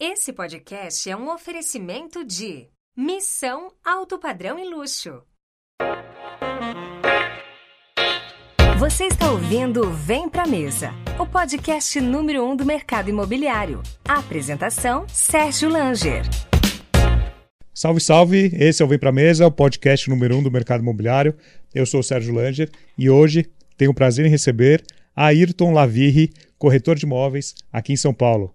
Esse podcast é um oferecimento de Missão Alto Padrão e Luxo. Você está ouvindo Vem Pra Mesa, o podcast número um do mercado imobiliário. A apresentação, Sérgio Langer. Salve, salve! Esse é o Vem Pra Mesa, o podcast número um do mercado imobiliário. Eu sou o Sérgio Langer e hoje tenho o prazer em receber Ayrton Lavirri, corretor de imóveis aqui em São Paulo.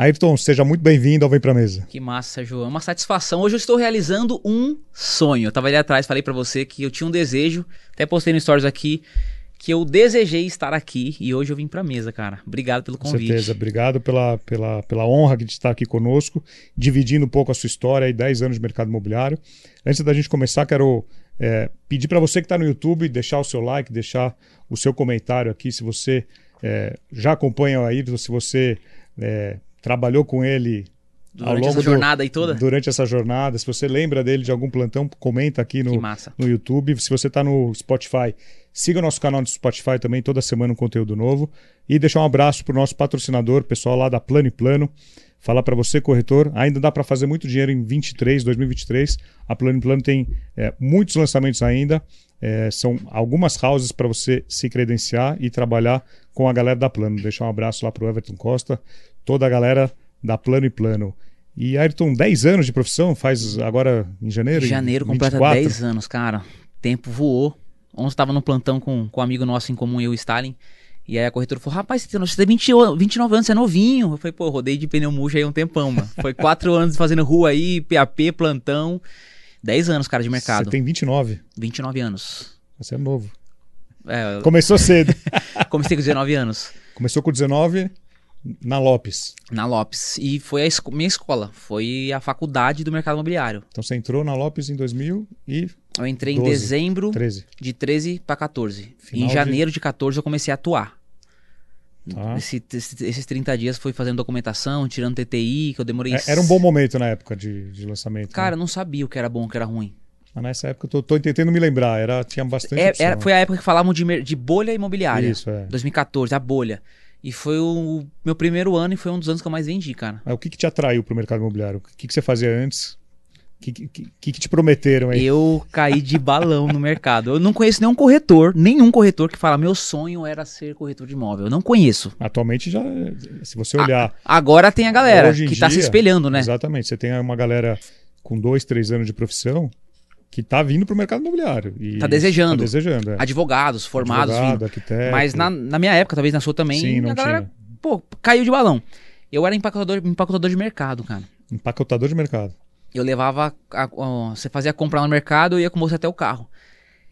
Ayrton, seja muito bem-vindo ao Vem Pra Mesa. Que massa, Sérgio. É uma satisfação. Hoje eu estou realizando um sonho. Eu tava ali atrás, falei para você que eu tinha um desejo, até postei no stories aqui, que eu desejei estar aqui e hoje eu vim pra mesa, cara. Obrigado pelo convite. Com certeza, obrigado pela, pela, pela honra de estar aqui conosco, dividindo um pouco a sua história e 10 anos de mercado imobiliário. Antes da gente começar, quero é, pedir para você que está no YouTube deixar o seu like, deixar o seu comentário aqui, se você é, já acompanha o Ayrton, se você é, trabalhou com ele Durante ao longo essa jornada aí toda? Durante essa jornada. Se você lembra dele de algum plantão, comenta aqui no, no YouTube. Se você está no Spotify, siga o nosso canal no Spotify também, toda semana um conteúdo novo. E deixar um abraço para o nosso patrocinador, pessoal lá da Plano e Plano. Falar para você, corretor, ainda dá para fazer muito dinheiro em 23, 2023. A Plano e Plano tem é, muitos lançamentos ainda. É, são algumas houses para você se credenciar e trabalhar com a galera da Plano. Deixar um abraço lá para o Everton Costa, toda a galera da Plano e Plano. E Ayrton, 10 anos de profissão, faz agora em janeiro? Em janeiro, completa 10 anos, cara. Tempo voou. Ontem estava no plantão com, com um amigo nosso em comum, eu e o Stalin. E aí a corretora falou: Rapaz, você tem 20, 29 anos, você é novinho. Eu falei: Pô, rodei de pneu murcho aí um tempão, mano. Foi 4 anos fazendo rua aí, PAP, plantão. 10 anos, cara, de mercado. Você tem 29? 29 anos. Você é novo. É, Começou cedo. Comecei com 19 anos. Começou com 19 na Lopes. Na Lopes. E foi a esco minha escola. Foi a faculdade do mercado imobiliário. Então você entrou na Lopes em 2000 e. Eu entrei 12, em dezembro 13. de 13 para 14. Final em janeiro de... de 14 eu comecei a atuar. Tá. Esse, esses 30 dias foi fazendo documentação, tirando TTI, que eu demorei. É, era um bom momento na época de, de lançamento. Cara, né? eu não sabia o que era bom, o que era ruim. Mas nessa época eu tô, tô tentando me lembrar, era, tinha bastante. É, era, foi a época que falavam de, de bolha imobiliária. Isso, é. 2014, a bolha. E foi o meu primeiro ano e foi um dos anos que eu mais vendi, cara. o que, que te atraiu pro mercado imobiliário? O que, que você fazia antes? O que, que, que, te prometeram aí? Eu caí de balão no mercado. Eu não conheço nenhum corretor, nenhum corretor que fala meu sonho era ser corretor de imóvel. Eu não conheço. Atualmente já, se você olhar. A, agora tem a galera que está se espelhando, né? Exatamente. Você tem uma galera com dois, três anos de profissão que está vindo para o mercado imobiliário. Está desejando. Tá desejando é. Advogados, formados. Advogado, arquiteto. Mas na, na minha época, talvez na sua também, Sim, não a galera, tinha. pô, caiu de balão. Eu era empacotador, empacotador de mercado, cara. Empacotador de mercado. Eu levava. A, a, você fazia comprar no mercado, eu ia com você até o carro.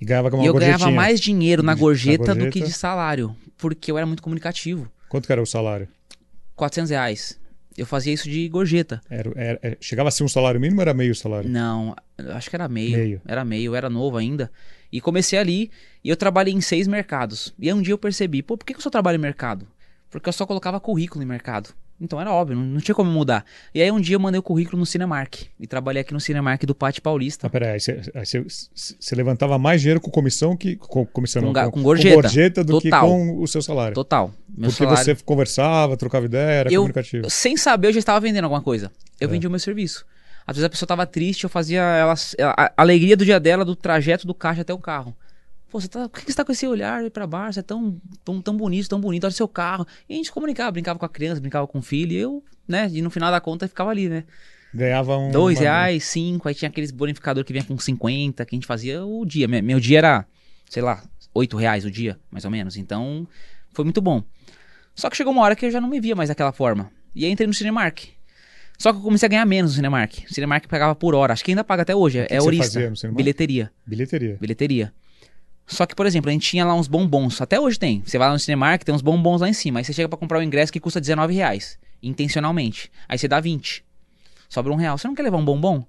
E ganhava uma E eu gorjetinha. ganhava mais dinheiro na gorjeta, gorjeta. do que de salário. Porque eu era muito comunicativo. Quanto que era o salário? 400 reais. Eu fazia isso de gorjeta. Era, era, era- chegava a ser um salário mínimo ou era meio salário? Não, acho que era meio. Meio. Era meio, era novo ainda. E comecei ali e eu trabalhei em seis mercados. E aí um dia eu percebi, pô, por que que eu só trabalho em mercado? Porque eu só colocava currículo em mercado. Então era óbvio, não, tinha como mudar. E aí um dia eu mandei o currículo no Cinemark. E trabalhei aqui no Cinemark do Pátio Paulista. Ah, peraí, aí você, levantava mais dinheiro com comissão que. Com, comissão Com não, ga- com gorjeta. gorjeta do Total. que com o seu salário. Total. Meu Porque salário. você conversava, trocava ideia, era eu, comunicativo. sem saber, eu já estava vendendo alguma coisa. Eu É. vendia o meu serviço. Às vezes a pessoa estava triste, eu fazia ela, a, a alegria do dia dela, do trajeto do caixa até o carro. Pô, você tá, por que você tá com esse olhar pra baixo? Você é tão, tão, tão bonito, tão bonito, olha o seu carro. E a gente comunicava, brincava com a criança, brincava com o filho, e eu, né, e no final da conta ficava ali, né? Ganhava um. Dois reais, cinco, aí tinha aqueles bonificador que vinha com 50, que a gente fazia o dia. Me- Meu dia era, sei lá, oito reais o dia, mais ou menos. Então, foi muito bom. Só que chegou uma hora que eu já não me via mais daquela forma. E aí entrei no Cinemark. Só que eu comecei a ganhar menos no Cinemark. O Cinemark pagava por hora. Acho que ainda paga até hoje. que é que você horista. Bilheteria. Bilheteria. Bilheteria. Só que, por exemplo, a gente tinha lá uns bombons. Até hoje tem. Você vai lá no Cinemark, tem uns bombons lá em cima. Aí você chega para comprar o um ingresso que custa 19 reais. Intencionalmente. Aí você dá 20. Sobra um real. Você não quer levar um bombom?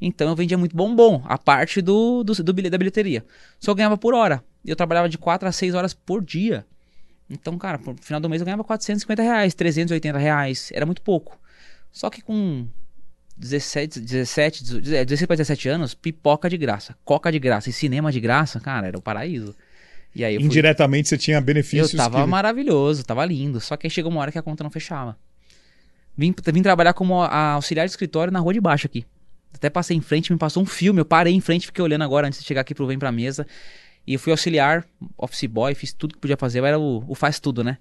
Então eu vendia muito bombom. A parte do, do, do da bilheteria. Só ganhava por hora. Eu trabalhava de 4 a 6 horas por dia. Então, cara, no final do mês eu ganhava 450 reais, 380 reais. Era muito pouco. Só que com 17, 17, 16 para 17 anos, pipoca de graça, coca de graça e cinema de graça, cara, era o paraíso. E aí Indiretamente fui... você tinha benefícios. Eu tava que... maravilhoso, tava lindo. Só que aí chegou uma hora que a conta não fechava. Vim, vim trabalhar como auxiliar de escritório na rua de baixo aqui. Até passei em frente, me passou um filme, eu parei em frente, fiquei olhando agora antes de chegar aqui pro Vem Pra Mesa. E eu fui auxiliar, office boy, fiz tudo que podia fazer. Eu era o, o faz tudo, né?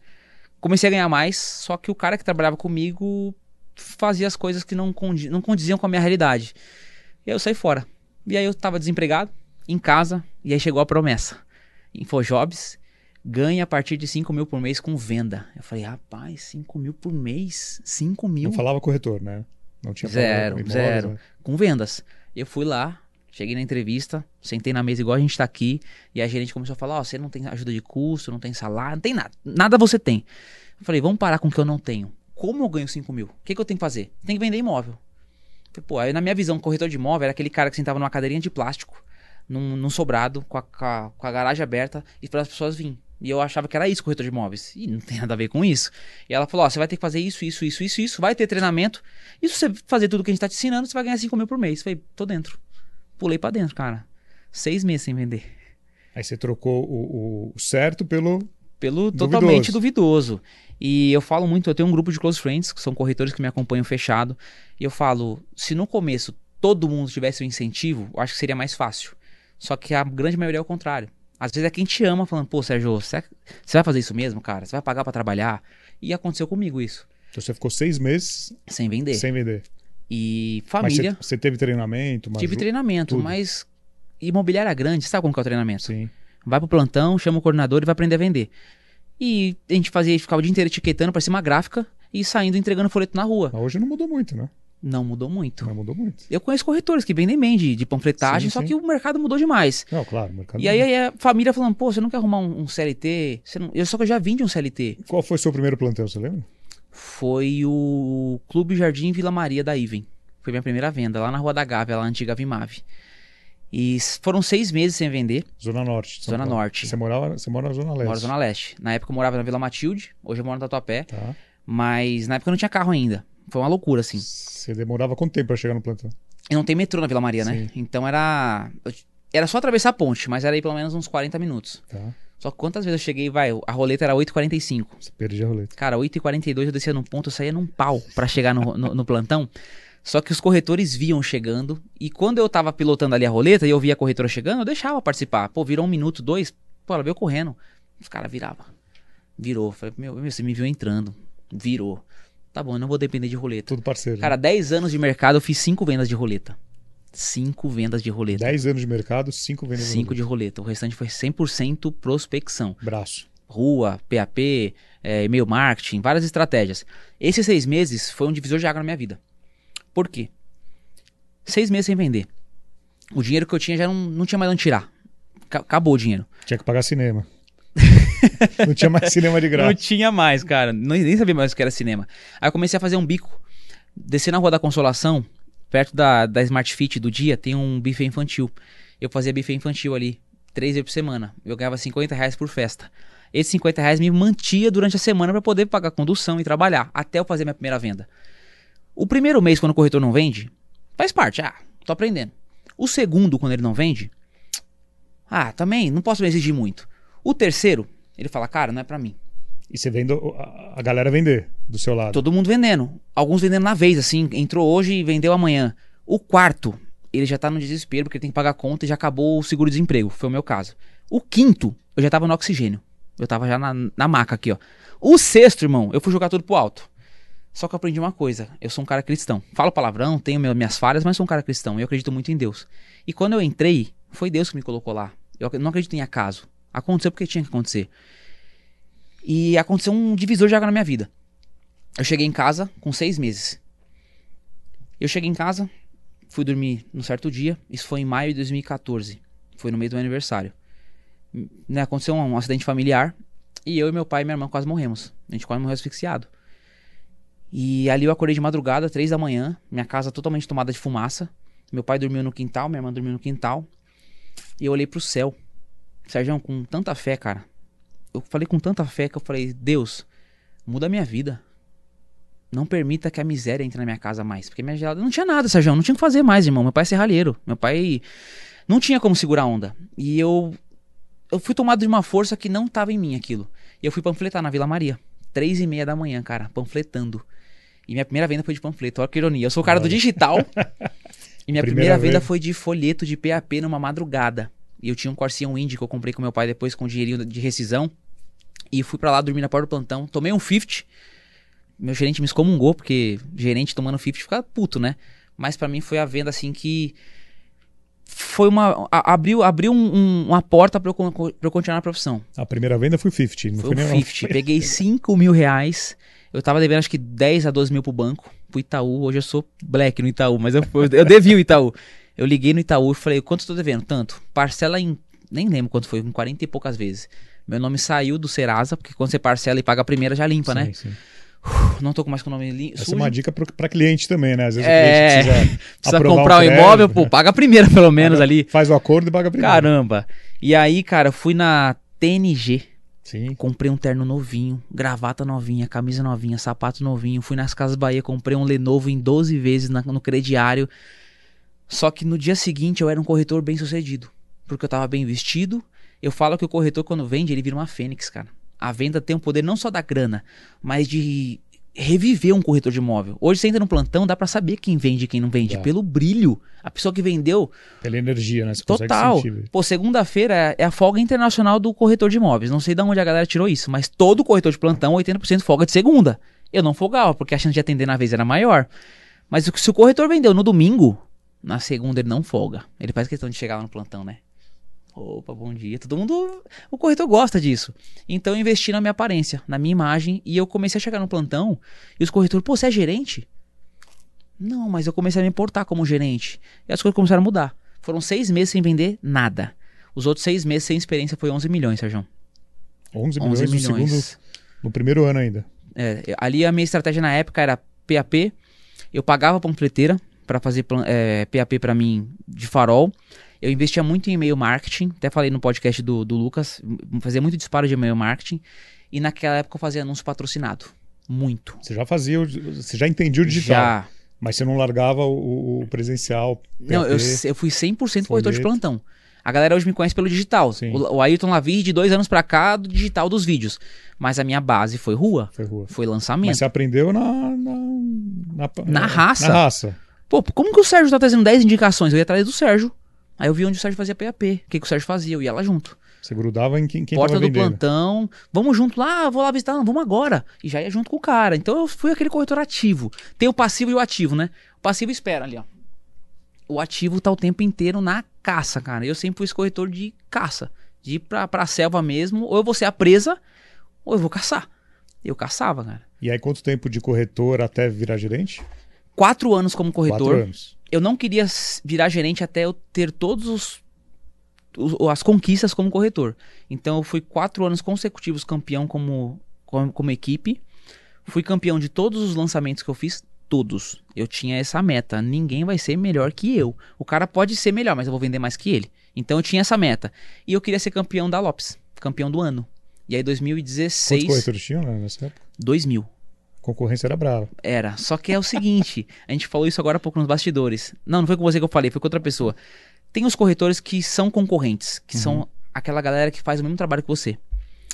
Comecei a ganhar mais, só que o cara que trabalhava comigo fazia as coisas que não, condi não condiziam com a minha realidade. E aí eu saí fora. E aí eu tava desempregado, em casa, e aí chegou a promessa. Infojobs ganha a partir de 5 mil por mês com venda. Eu falei, rapaz, 5 mil por mês? 5 mil? Não falava corretor, né? Não tinha Zero, imóveis, zero. Né? Com vendas. Eu fui lá, cheguei na entrevista, sentei na mesa igual a gente tá aqui, e a gerente começou a falar, ó, oh, você não tem ajuda de custo, não tem salário, não tem nada. Nada você tem. Eu falei, vamos parar com o que eu não tenho como eu ganho 5 mil? O que, que eu tenho que fazer? Tem que vender imóvel. Pô, aí na minha visão, corretor de imóvel era aquele cara que sentava numa cadeirinha de plástico, num, num sobrado, com a, com a, com a garagem aberta, e para as pessoas virem. E eu achava que era isso, corretor de imóveis. E não tem nada a ver com isso. E ela falou: Ó, você vai ter que fazer isso, isso, isso, isso, isso. Vai ter treinamento. E se você fazer tudo que a gente tá te ensinando, você vai ganhar 5 mil por mês. Eu falei: tô dentro. Pulei para dentro, cara. Seis meses sem vender. Aí você trocou o, o certo pelo. Pelo duvidoso. totalmente duvidoso. E eu falo muito, eu tenho um grupo de close friends, que são corretores que me acompanham fechado, e eu falo, se no começo todo mundo tivesse um incentivo, eu acho que seria mais fácil. Só que a grande maioria é o contrário. Às vezes é quem te ama falando, pô, Sérgio, você vai fazer isso mesmo, cara? Você vai pagar para trabalhar? E aconteceu comigo isso. Então você ficou seis meses sem vender. Sem vender. E família. Mas você, teve treinamento? Tive treinamento, tudo. mas imobiliária grande, sabe como que é o treinamento? Sim. Vai pro plantão, chama o coordenador e vai aprender a vender. E a gente fazia, ficava o dia inteiro etiquetando, parecia uma gráfica, e saindo entregando folheto na rua. Mas hoje não mudou muito, né? Não mudou muito. Não mudou muito. Eu conheço corretores que vendem bem de, de panfletagem, sim, só sim. que o mercado mudou demais. Não, claro, o mercado E aí, aí, a família falando, pô, você não quer arrumar um, um CLT? Você não... Eu só que eu já vim de um CLT. Qual foi o seu primeiro plantel, você lembra? Foi o Clube Jardim Vila Maria da Iven. Foi minha primeira venda, lá na Rua da Gávea, lá na antiga Vimave. E foram seis meses sem vender. Zona Norte. Zona Paulo. Norte. Você, morava, você mora na Zona Leste? Moro na Zona Leste. Na época eu morava na Vila Matilde, hoje eu moro no Tatuapé. Tá. Mas na época eu não tinha carro ainda. Foi uma loucura, assim. Você demorava quanto tempo para chegar no plantão? E não tem metrô na Vila Maria, né? Sim. né? Então era. Era só atravessar a ponte, mas era aí pelo menos uns 40 minutos. Tá. Só que quantas vezes eu cheguei, vai, a roleta era 8h45. Você perdia a roleta. Cara, 8h42 eu descia num ponto, eu saía num pau para chegar no, no, no plantão. Só que os corretores viam chegando. E quando eu tava pilotando ali a roleta e eu via a corretora chegando, eu deixava participar. Pô, virou um minuto, dois. Pô, ela veio correndo. Os caras viravam. Virou. Falei, meu, você me viu entrando. Virou. Tá bom, eu não vou depender de roleta. Tudo parceiro. Cara, né? 10 anos de mercado, eu fiz 5 vendas de roleta. 5 vendas de roleta. 10 anos de mercado, 5 vendas de roleta. de roleta. O restante foi 100% prospecção. Braço. Rua, PAP, é, e-mail marketing, várias estratégias. Esses seis meses foi um divisor de água na minha vida. Por quê? Seis meses sem vender. O dinheiro que eu tinha já não, não tinha mais onde tirar. Acabou o dinheiro. Tinha que pagar cinema. não tinha mais cinema de graça. Não tinha mais, cara. nem sabia mais o que era cinema. Aí eu comecei a fazer um bico. Descer na Rua da Consolação, perto da, da Smart Fit do dia, tem um buffet infantil. Eu fazia buffet infantil ali, três vezes por semana. Eu ganhava 50 reais por festa. Esses 50 reais me mantia durante a semana para poder pagar condução e trabalhar, até eu fazer minha primeira venda. O primeiro mês, quando o corretor não vende, faz parte. Ah, tô aprendendo. O segundo, quando ele não vende, ah, também não posso me exigir muito. O terceiro, ele fala, cara, não é para mim. E você vendo a galera vender do seu lado? Todo mundo vendendo. Alguns vendendo na vez, assim, entrou hoje e vendeu amanhã. O quarto, ele já tá no desespero porque ele tem que pagar a conta e já acabou o seguro-desemprego. Foi o meu caso. O quinto, eu já tava no oxigênio. Eu tava já na, na maca aqui, ó. O sexto, irmão, eu fui jogar tudo pro alto. Só que eu aprendi uma coisa: eu sou um cara cristão. Falo palavrão, tenho minhas falhas, mas sou um cara cristão. E eu acredito muito em Deus. E quando eu entrei, foi Deus que me colocou lá. Eu não acredito em acaso. Aconteceu porque tinha que acontecer. E aconteceu um divisor de água na minha vida. Eu cheguei em casa com seis meses. Eu cheguei em casa, fui dormir num certo dia. Isso foi em maio de 2014. Foi no meio do meu aniversário. né, aconteceu um, um, acidente familiar e eu e meu pai e minha irmã quase morremos. A gente quase morreu asfixiado. E ali eu acordei de madrugada, três da manhã, minha casa totalmente tomada de fumaça. Meu pai dormiu no quintal, minha irmã dormiu no quintal. E eu olhei pro céu. Sérgio, com tanta fé, cara. Eu falei com tanta fé que eu falei, Deus, muda a minha vida. Não permita que a miséria entre na minha casa mais. Porque minha gelada não tinha nada, Sérgio. Não tinha o que fazer mais, irmão. Meu pai é serralheiro. Meu pai não tinha como segurar a onda. E eu eu fui tomado de uma força que não estava em mim aquilo. E eu fui panfletar na Vila Maria. Três e meia da manhã, cara, panfletando. E minha primeira venda foi de panfleto. Olha que ironia. Eu sou o cara do digital. e minha primeira, primeira venda foi de folheto de PAP numa madrugada. E eu tinha um Corsia Indy que eu comprei com meu pai depois com dinheirinho de rescisão. E fui para lá dormir na porta do plantão. Tomei um 50. Meu gerente me excomungou, porque gerente tomando 50 fica puto, né? Mas para mim foi a venda assim que foi uma. A, abriu abriu um, um, uma porta para eu, pra eu continuar na profissão. A primeira venda foi 50, não foi, foi 50. Peguei 5 mil reais. Eu tava devendo acho que 10 a 12 mil pro banco, pro Itaú. Hoje eu sou black no Itaú, mas eu, eu devia o Itaú. Eu liguei no Itaú e falei, quanto estou devendo? Tanto. Parcela em. Nem lembro quanto foi, em 40 e poucas vezes. Meu nome saiu do Serasa, porque quando você parcela e paga a primeira, já limpa, sim, né? Sim. Uf, não tô com mais com o nome limpo. Essa é uma dica para cliente também, né? Às vezes é... o cliente precisa, precisa comprar um, um imóvel, pô, paga a primeira pelo menos paga, ali. Faz o acordo e paga a primeira. Caramba. E aí, cara, fui na TNG. Sim. Comprei um terno novinho, gravata novinha, camisa novinha, sapato novinho. Fui nas Casas Bahia, comprei um Lenovo em 12 vezes na, no crediário. Só que no dia seguinte eu era um corretor bem sucedido. Porque eu tava bem vestido. Eu falo que o corretor, quando vende, ele vira uma fênix, cara. A venda tem o poder não só da grana, mas de reviver um corretor de imóvel. Hoje você entra no plantão, dá para saber quem vende e quem não vende. Pelo brilho. A pessoa que vendeu. Pela energia, né? Você total. Pô, segunda-feira é a folga internacional do corretor de imóveis. Não sei de onde a galera tirou isso, mas todo corretor de plantão, 80% folga de segunda. Eu não folgava, porque a chance de atender na vez era maior. Mas se o corretor vendeu no domingo, na segunda ele não folga. Ele faz questão de chegar lá no plantão, né? Opa, bom dia. Todo mundo. O corretor gosta disso. Então eu investi na minha aparência, na minha imagem. E eu comecei a chegar no plantão. E os corretores, pô, você é gerente? Não, mas eu comecei a me importar como gerente. E as coisas começaram a mudar. Foram seis meses sem vender nada. Os outros seis meses sem experiência foi 11 milhões, Sérgio. 11 milhões, 11 milhões. No, segundo, no primeiro ano ainda. É, ali a minha estratégia na época era PAP. Eu pagava panfleteira para fazer é, PAP para mim de farol. Eu investia muito em e-mail marketing, até falei no podcast do, do Lucas, fazia muito disparo de e-mail marketing. E naquela época eu fazia anúncio patrocinado. Muito. Você já fazia, você já entendia o digital. Já. Mas você não largava o, o presencial? PAP, não, eu, eu fui 100% corretor de plantão. A galera hoje me conhece pelo digital. O, o Ayrton Lavir, de dois anos pra cá, do digital dos vídeos. Mas a minha base foi rua. Foi rua. Foi lançamento. Mas você aprendeu na... Na, na, na raça. Na raça. Pô, como que o Sérgio tá trazendo 10 indicações? Eu ia atrás do Sérgio. Aí eu vi onde o Sérgio fazia PAP. O que, que o Sérgio fazia? Eu ia lá junto. Você grudava em quem, quem Porta do vendendo. plantão. Vamos junto lá, vou lá visitar. Não, vamos agora. E já ia junto com o cara. Então eu fui aquele corretor ativo. Tem o passivo e o ativo, né? O passivo espera ali, ó. O ativo tá o tempo inteiro na caça, cara. Eu sempre fui esse corretor de caça. De ir pra, pra selva mesmo. Ou eu vou ser a presa, ou eu vou caçar. Eu caçava, cara. E aí, quanto tempo de corretor até virar gerente? Quatro anos como corretor. Quatro anos eu não queria virar gerente até eu ter todos os, os, as conquistas como corretor. Então eu fui quatro anos consecutivos campeão como, como, como equipe. Fui campeão de todos os lançamentos que eu fiz, todos. Eu tinha essa meta. Ninguém vai ser melhor que eu. O cara pode ser melhor, mas eu vou vender mais que ele. Então eu tinha essa meta. E eu queria ser campeão da Lopes, campeão do ano. E aí 2016. Quantos corretores tinham né, nessa época? 2 mil concorrência era brava. Era. Só que é o seguinte, a gente falou isso agora há pouco nos bastidores. Não, não foi com você que eu falei, foi com outra pessoa. Tem os corretores que são concorrentes, que uhum. são aquela galera que faz o mesmo trabalho que você.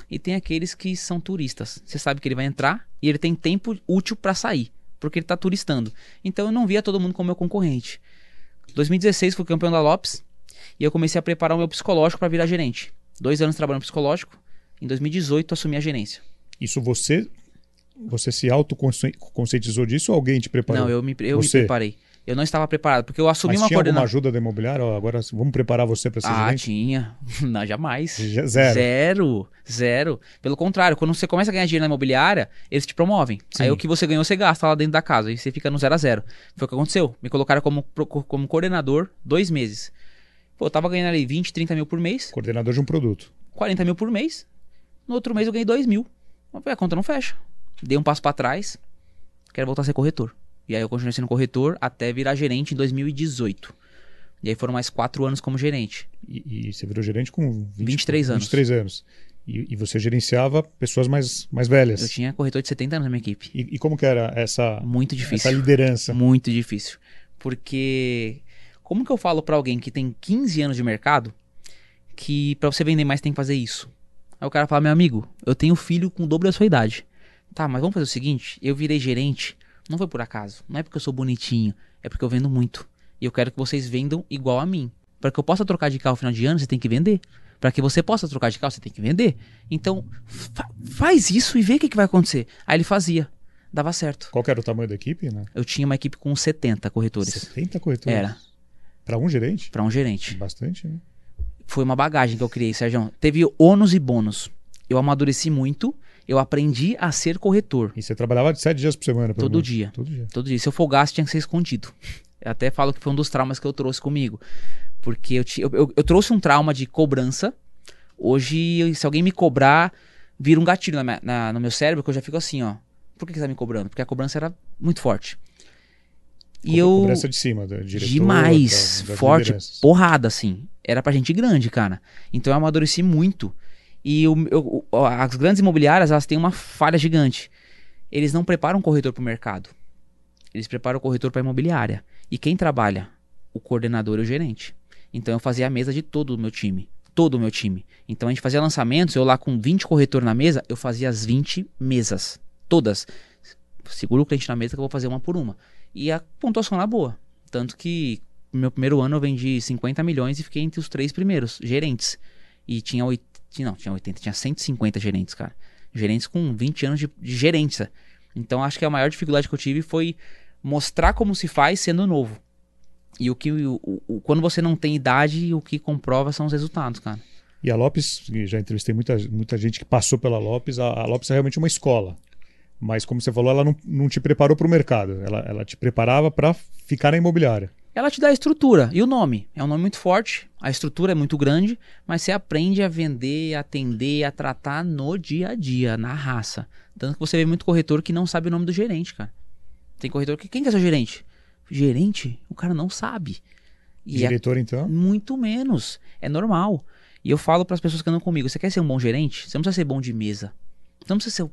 E tem aqueles que são turistas. Você sabe que ele vai entrar e ele tem tempo útil para sair, porque ele tá turistando. Então eu não via todo mundo como meu concorrente. 2016 fui campeão da Lopes e eu comecei a preparar o meu psicológico para virar gerente. Dois anos trabalhando psicológico. Em 2018 assumi a gerência. Isso você você se autoconscientizou disso ou alguém te preparou? Não, eu me, eu me preparei. Eu não estava preparado, porque eu assumi Mas uma tinha alguma ajuda da imobiliária? agora vamos preparar você para ser ah, gerente? tinha. Não, jamais. Zero. Zero. Zero. Pelo contrário, quando você começa a ganhar dinheiro na imobiliária, eles te promovem. Sim. Aí o que você ganhou, você gasta lá dentro da casa. E você fica no zero a zero. Foi o que aconteceu. Me colocaram como, como coordenador dois meses. Pô, eu tava ganhando ali 20, 30 mil por mês. Coordenador de um produto. 40 mil por mês. No outro mês eu ganhei 2 mil. A conta não fecha. Dei um passo para trás. Quero voltar a ser corretor. E aí eu continuei sendo corretor até virar gerente em 2018. E aí foram mais quatro anos como gerente. E, e você virou gerente com 20, 23 anos. 23 anos. E, e, você gerenciava pessoas mais, mais velhas. Eu tinha corretor de 70 anos na minha equipe. E, e como que era essa, Muito difícil. essa liderança? Muito difícil. Porque como que eu falo para alguém que tem 15 anos de mercado que para você vender mais tem que fazer isso? Aí o cara fala, meu amigo, eu tenho filho com o dobro da sua idade. Tá, mas vamos fazer o seguinte, eu virei gerente, não foi por acaso, não é porque eu sou bonitinho, é porque eu vendo muito. E eu quero que vocês vendam igual a mim. Para que eu possa trocar de carro no final de ano, você tem que vender. Para que você possa trocar de carro, você tem que vender. Então, fa faz isso e vê o que, que vai acontecer. Aí ele fazia. Dava certo. Qual era o tamanho da equipe? Né? Eu tinha uma equipe com 70 corretores. 70 corretores? Era. Para um gerente? Para um gerente. Bastante, né? Foi uma bagagem que eu criei, Sérgio. Teve ônus e bônus. Eu amadureci muito. Eu aprendi a ser corretor. E você trabalhava de sete dias por semana? Todo dia. Todo dia. Todo dia. Se eu folgasse, tinha que ser escondido. Eu até falo que foi um dos traumas que eu trouxe comigo. Porque eu, eu, eu, eu trouxe um trauma de cobrança. Hoje, se alguém me cobrar, vira um gatilho na minha, na, no meu cérebro, que eu já fico assim, ó. Por que, que você tá me cobrando? Porque a cobrança era muito forte. E Co eu. Cobrança de cima, da diretor, Demais. Da, forte, porrada, assim. Era pra gente grande, cara. Então eu amadureci muito. E o, eu, as grandes imobiliárias, elas têm uma falha gigante. Eles não preparam o corretor pro mercado. Eles preparam o corretor para imobiliária. E quem trabalha? O coordenador e o gerente. Então eu fazia a mesa de todo o meu time. Todo o meu time. Então a gente fazia lançamentos, eu lá com 20 corretores na mesa, eu fazia as 20 mesas. Todas. Seguro o cliente na mesa que eu vou fazer uma por uma. E a pontuação era boa. Tanto que no meu primeiro ano eu vendi 50 milhões e fiquei entre os três primeiros gerentes. E tinha 80, não, tinha 80, tinha 150 gerentes, cara. Gerentes com 20 anos de, de gerência. Então acho que a maior dificuldade que eu tive foi mostrar como se faz sendo novo. E o que o, o, quando você não tem idade, o que comprova são os resultados, cara. E a Lopes, já entrevistei muita, muita gente que passou pela Lopes, a, a Lopes é realmente uma escola. Mas, como você falou, ela não, não te preparou para o mercado. Ela, ela te preparava para ficar na imobiliária. Ela te dá a estrutura e o nome. É um nome muito forte, a estrutura é muito grande, mas você aprende a vender, a atender, a tratar no dia a dia, na raça. Tanto que você vê muito corretor que não sabe o nome do gerente, cara. Tem corretor que. Quem que é seu gerente? Gerente, o cara não sabe. E Diretor, é então? Muito menos. É normal. E eu falo para as pessoas que andam comigo: você quer ser um bom gerente? Você não precisa ser bom de mesa. Você não precisa ser.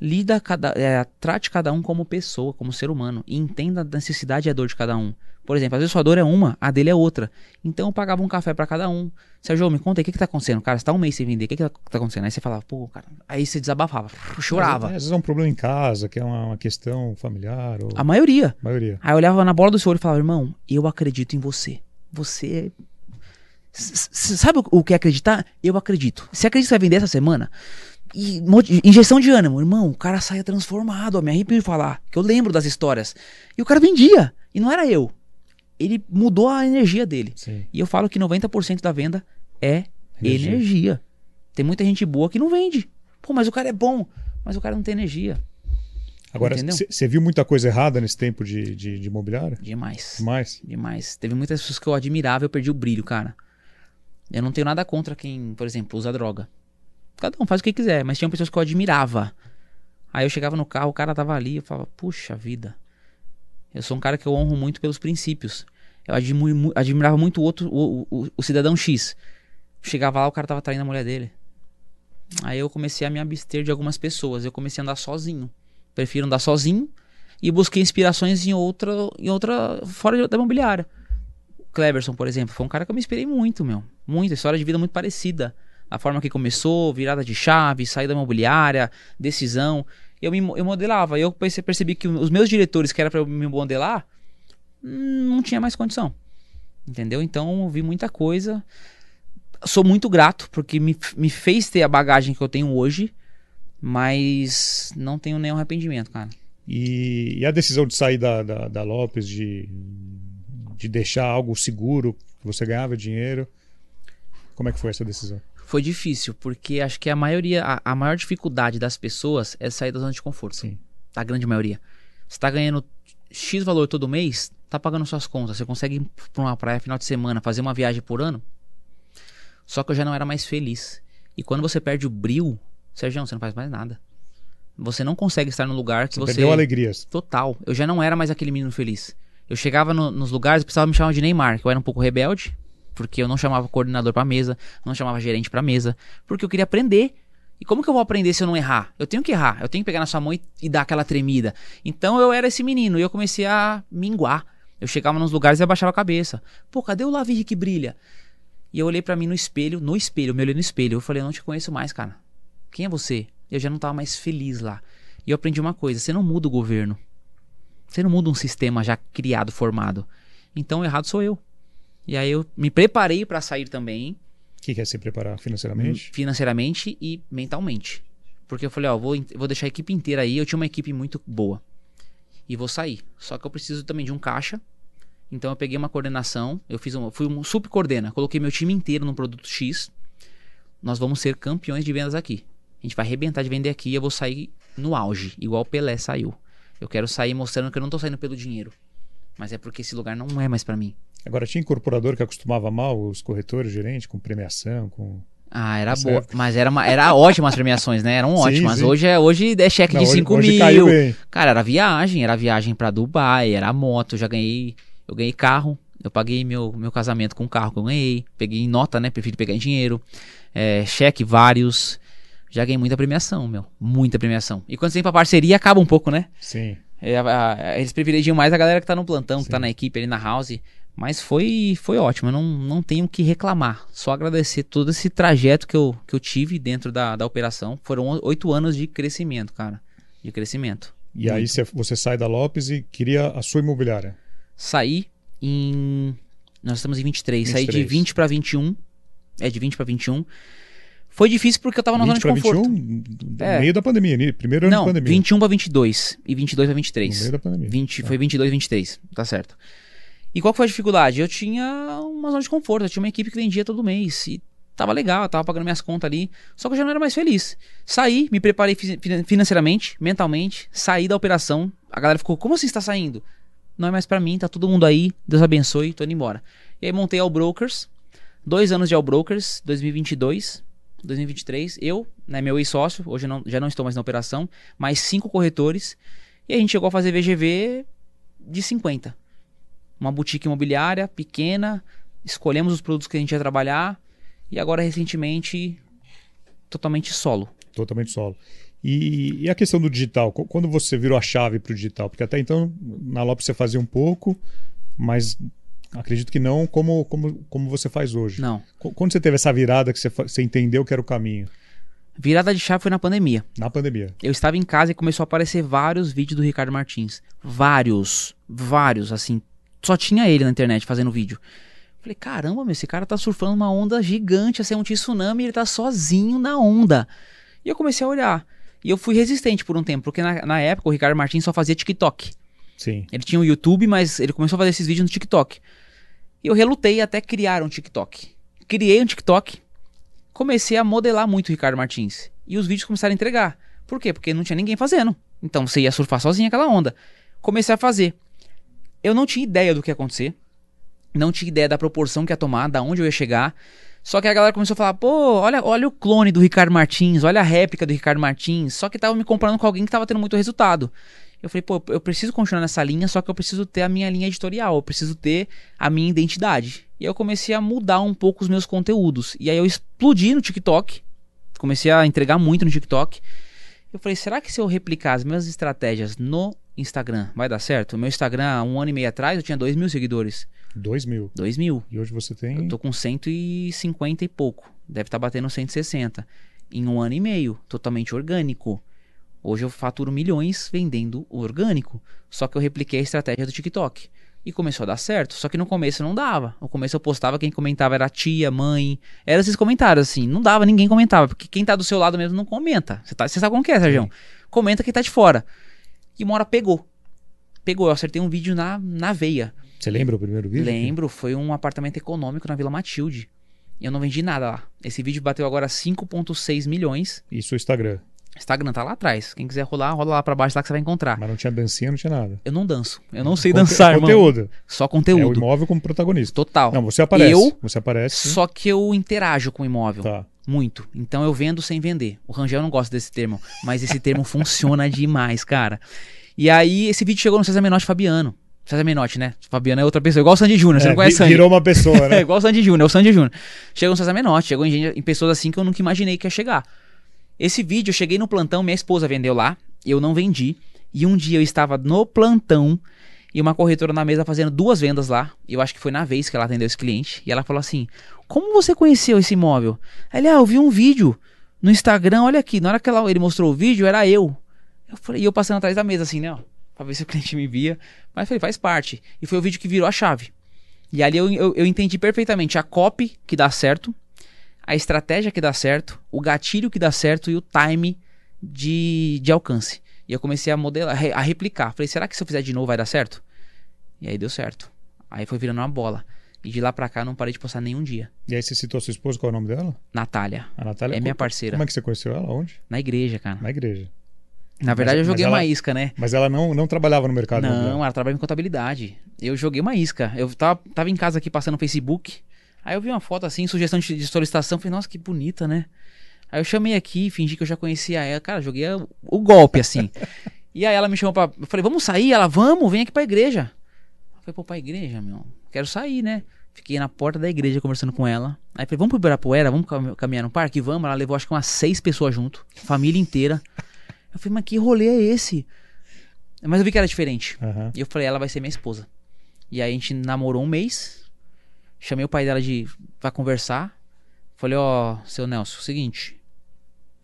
Lida cada, é, trate cada um como pessoa, como ser humano. E entenda a necessidade e a dor de cada um. Por exemplo, às vezes sua dor é uma, a dele é outra. Então eu pagava um café para cada um. Sérgio, me conta aí, o que, que tá acontecendo? Cara, você tá um mês sem vender, o que, que tá, tá acontecendo? Aí você falava, pô, cara. Aí você desabafava, chorava. Às vezes é um problema em casa, que é uma, uma questão familiar. Ou... A maioria. A maioria. Aí eu olhava na bola do seu olho e falava, irmão, eu acredito em você. Você. sabe o que é acreditar? Eu acredito. Você acredita que você vai vender essa semana? E injeção de ânimo, irmão, o cara saia transformado, ó, me arrepio de falar, que eu lembro das histórias. E o cara vendia, e não era eu ele mudou a energia dele. Sim. E eu falo que 90% da venda é energia. energia. Tem muita gente boa que não vende. Pô, mas o cara é bom, mas o cara não tem energia. Agora, você viu muita coisa errada nesse tempo de, de, de imobiliário? Demais. Demais? Demais. Teve muitas pessoas que eu admirava e eu perdi o brilho, cara. Eu não tenho nada contra quem, por exemplo, usa droga. Cada um faz o que quiser, mas tinha pessoas que eu admirava. Aí eu chegava no carro, o cara tava ali, eu falava, puxa vida. Eu sou um cara que eu honro muito pelos princípios. Eu admiro, admirava muito o outro, o, o, o, cidadão X. Chegava lá, o cara tava traindo a mulher dele. Aí eu comecei a me abster de algumas pessoas. Eu comecei a andar sozinho. Prefiro andar sozinho e busquei inspirações em outra, em outra fora da imobiliária. O Cleberson, por exemplo, foi um cara que eu me inspirei muito, meu. Muito, história de vida muito parecida. A forma que começou, virada de chave, saída imobiliária, decisão eu, me, eu modelava. Eu percebi que os meus diretores, que era para me modelar, não tinha mais condição. Entendeu? Então eu vi muita coisa. Sou muito grato, porque me, me fez ter a bagagem que eu tenho hoje, mas não tenho nenhum arrependimento, cara. E, e a decisão de sair da, da, da Lopes, de, de deixar algo seguro, você ganhava dinheiro, como é que foi essa decisão? Foi difícil, porque acho que a maioria, a, a, maior dificuldade das pessoas é sair da zona de conforto. Sim. A grande maioria. Você tá ganhando X valor todo mês, tá pagando suas contas, você consegue ir pra uma praia final de semana, fazer uma viagem por ano. Só que eu já não era mais feliz. E quando você perde o brilho, Sérgio, você não faz mais nada. Você não consegue estar no lugar que você. Você perdeu alegrias. Total. Eu já não era mais aquele menino feliz. Eu chegava no, nos lugares e precisava me chamar de Neymar, que eu era um pouco rebelde, porque eu não chamava coordenador pra mesa, não chamava gerente pra mesa, porque eu queria aprender. E como que eu vou aprender se eu não errar? Eu tenho que errar, eu tenho que pegar na sua mão e, e dar aquela tremida. Então eu era esse menino e eu comecei a minguar. Eu chegava nos lugares e abaixava a cabeça. Pô, cadê o Lavi que brilha? E eu olhei para mim no espelho, no espelho, me olhei no espelho. Eu falei, eu não te conheço mais, cara. Quem é você? Eu já não tava mais feliz lá. E eu aprendi uma coisa: você não muda o governo. Você não muda um sistema já criado, formado. Então o errado sou eu. E aí eu me preparei para sair também. O que, que é se preparar financeiramente? Financeiramente e mentalmente. Porque eu falei, ó, vou, vou deixar a equipe inteira aí. Eu tinha uma equipe muito boa. E vou sair. Só que eu preciso também de um caixa. Então eu peguei uma coordenação, eu fiz um, fui um subcoordena, coloquei meu time inteiro no produto X. Nós vamos ser campeões de vendas aqui. A gente vai arrebentar de vender aqui e eu vou sair no auge, igual o Pelé saiu. Eu quero sair mostrando que eu não tô saindo pelo dinheiro. Mas é porque esse lugar não é mais para mim. Agora, tinha incorporador que acostumava mal os corretores, gerente, com premiação, com. Ah, era boa. Época. Mas era, uma, era ótimas as premiações, né? Eram ótimas. Sim, Hoje, é, hoje é cheque não, de 5 mil. Cara, era viagem, era viagem para Dubai, era moto. Já ganhei. Eu ganhei carro. Eu paguei meu, meu casamento com o carro que eu ganhei. Peguei em nota, né? Prefiro pegar em dinheiro. É, cheque vários já ganhei muita premiação, meu. Muita premiação. E quando você tem pra parceria, acaba um pouco, né? Sim. É, a, a, eles privilegiam mais a galera que tá no plantão, Sim. que tá na equipe ali na house. Mas foi, foi ótimo, eu não, não tenho que reclamar. Só agradecer todo esse trajeto que eu, que eu tive dentro da, da operação. Foram oito anos de crescimento, cara. De crescimento. E Muito. aí você, você sai da Lopes e queria a sua imobiliária? Saí em. Nós estamos em 23. 23. Saí de 20 para 21. É, de 20 para 21. Foi difícil porque eu tava na zona de conforto. 21, é. meio da pandemia, primeiro ano Não, de pandemia. 21 para 22 e 22 para 23. No meio da pandemia. 20, tá. Foi 22 23, tá certo. E qual foi a dificuldade? Eu tinha uma zona de conforto, eu tinha uma equipe que vendia todo mês e tava legal, tava pagando minhas contas ali, só que eu já não era mais feliz. Saí, me preparei financeiramente, mentalmente, saí da operação. A galera ficou: "Como assim está saindo?" Não é mais para mim, tá todo mundo aí. Deus abençoe, tô indo embora. E aí montei All Brokers. Dois anos de All Brokers, 2022 2023, eu, né, meu ex-sócio, hoje não, já não estou mais na operação, mais cinco corretores, e a gente chegou a fazer VGV de 50. Uma boutique imobiliária pequena, escolhemos os produtos que a gente ia trabalhar, e agora recentemente totalmente solo. Totalmente solo. E, e, a questão do digital, quando você virou a chave para o digital? Porque até então na Lopes você fazia um pouco, mas Acredito que não como, como, como você faz hoje. Não. Quando você teve essa virada que você, você entendeu que era o caminho? Virada de chave foi na pandemia. Na pandemia. Eu estava em casa e começou a aparecer vários vídeos do Ricardo Martins. Vários. Vários, assim. Só tinha ele na internet fazendo vídeo. Falei, caramba, meu, esse cara tá surfando uma onda gigante, assim, um tsunami, e ele tá sozinho na onda. E eu comecei a olhar. E eu fui resistente por um tempo, porque na, na época o Ricardo Martins só fazia TikTok. Sim. Ele tinha o YouTube, mas ele começou a fazer esses vídeos no TikTok. E eu relutei até criar um TikTok. Criei um TikTok, comecei a modelar muito o Ricardo Martins. E os vídeos começaram a entregar. Por quê? Porque não tinha ninguém fazendo. Então você ia surfar sozinho aquela onda. Comecei a fazer. Eu não tinha ideia do que ia acontecer. Não tinha ideia da proporção que ia tomar, da onde eu ia chegar. Só que a galera começou a falar, pô, olha, olha o clone do Ricardo Martins, olha a réplica do Ricardo Martins. Só que tava me comprando com alguém que tava tendo muito resultado. Eu falei, pô, eu preciso continuar nessa linha, só que eu preciso ter a minha linha editorial, eu preciso ter a minha identidade. E aí eu comecei a mudar um pouco os meus conteúdos. E aí eu explodi no TikTok, comecei a entregar muito no TikTok. Eu falei, será que se eu replicar as minhas estratégias no Instagram, vai dar certo? Meu Instagram, um ano e meio atrás, eu tinha 2 mil seguidores. 2 mil? 2 mil. E hoje você tem? Eu tô com 150 e pouco. Deve estar tá batendo 160. Em um ano e meio, totalmente orgânico. Hoje eu faturo milhões vendendo orgânico. Só que eu repliquei a estratégia do TikTok. E começou a dar certo. Só que no começo não dava. No começo eu postava, quem comentava era tia, mãe. Eram esses comentários, assim. Não dava, ninguém comentava. Porque quem tá do seu lado mesmo não comenta. Você tá, sabe como que é, Sérgio? Comenta quem tá de fora. E uma hora pegou. Pegou. Eu acertei um vídeo na, na veia. Você lembra o primeiro vídeo? Lembro. Foi um apartamento econômico na Vila Matilde. E eu não vendi nada lá. Esse vídeo bateu agora 5,6 milhões. Isso o Instagram Instagram tá lá atrás. Quem quiser rolar, rola lá pra baixo lá que você vai encontrar. Mas não tinha dancinha, não tinha nada. Eu não danço. Eu não sei Conte dançar, conteúdo. Irmão. Só conteúdo. É o imóvel como protagonista. Total. Não, você aparece. Eu, você aparece. Só que eu interajo com o imóvel. Tá. Muito. Então eu vendo sem vender. O Rangel não gosta desse termo, mas esse termo funciona demais, cara. E aí esse vídeo chegou no César Menotti Fabiano. César Menotti, né? Fabiano é outra pessoa, igual o Sandy Júnior, você é, não conhece Sandy. Virou uma pessoa, né? é igual o Sandy Júnior, é o Sandy Júnior. Chegou no César Menotti, chegou em, em pessoas assim que eu nunca imaginei que ia chegar. Esse vídeo, eu cheguei no plantão, minha esposa vendeu lá, eu não vendi. E um dia eu estava no plantão e uma corretora na mesa fazendo duas vendas lá. Eu acho que foi na vez que ela atendeu esse cliente. E ela falou assim: Como você conheceu esse imóvel? Ele, ah, eu vi um vídeo no Instagram, olha aqui. Na hora que ela, ele mostrou o vídeo, era eu. Eu falei, e eu passando atrás da mesa, assim, né? Ó, pra ver se o cliente me via. Mas falei, faz parte. E foi o vídeo que virou a chave. E ali eu, eu, eu entendi perfeitamente a copy que dá certo a estratégia que dá certo, o gatilho que dá certo e o time de, de alcance. E eu comecei a modelar, a replicar. Falei, será que se eu fizer de novo vai dar certo? E aí deu certo. Aí foi virando uma bola. E de lá pra cá não parei de postar nenhum dia. E aí você citou a sua esposa, qual é o nome dela? Natália. A Natália é minha parceira. Como é que você conheceu ela? Onde? Na igreja, cara. Na igreja. Na verdade, mas, eu joguei ela, uma isca, né? Mas ela não, não trabalhava no mercado Não, ela trabalhava em contabilidade. Eu joguei uma isca. Eu tava, tava em casa aqui passando no Facebook. Aí eu vi uma foto assim, sugestão de, de solicitação, falei, nossa, que bonita, né? Aí eu chamei aqui, fingi que eu já conhecia ela, cara, joguei o, o golpe assim. e aí ela me chamou pra. Eu falei, vamos sair? Ela, vamos, vem aqui pra igreja. Eu falei, pô, pra igreja, meu, quero sair, né? Fiquei na porta da igreja conversando com ela. Aí falei, vamos pro Ibirapuera, vamos caminhar no parque? Vamos. Ela levou acho que umas seis pessoas junto, família inteira. Eu falei, mas que rolê é esse? Mas eu vi que era diferente. Uhum. E eu falei, ela vai ser minha esposa. E aí a gente namorou um mês. Chamei o pai dela de para conversar. Falei, ó, oh, seu Nelson, seguinte,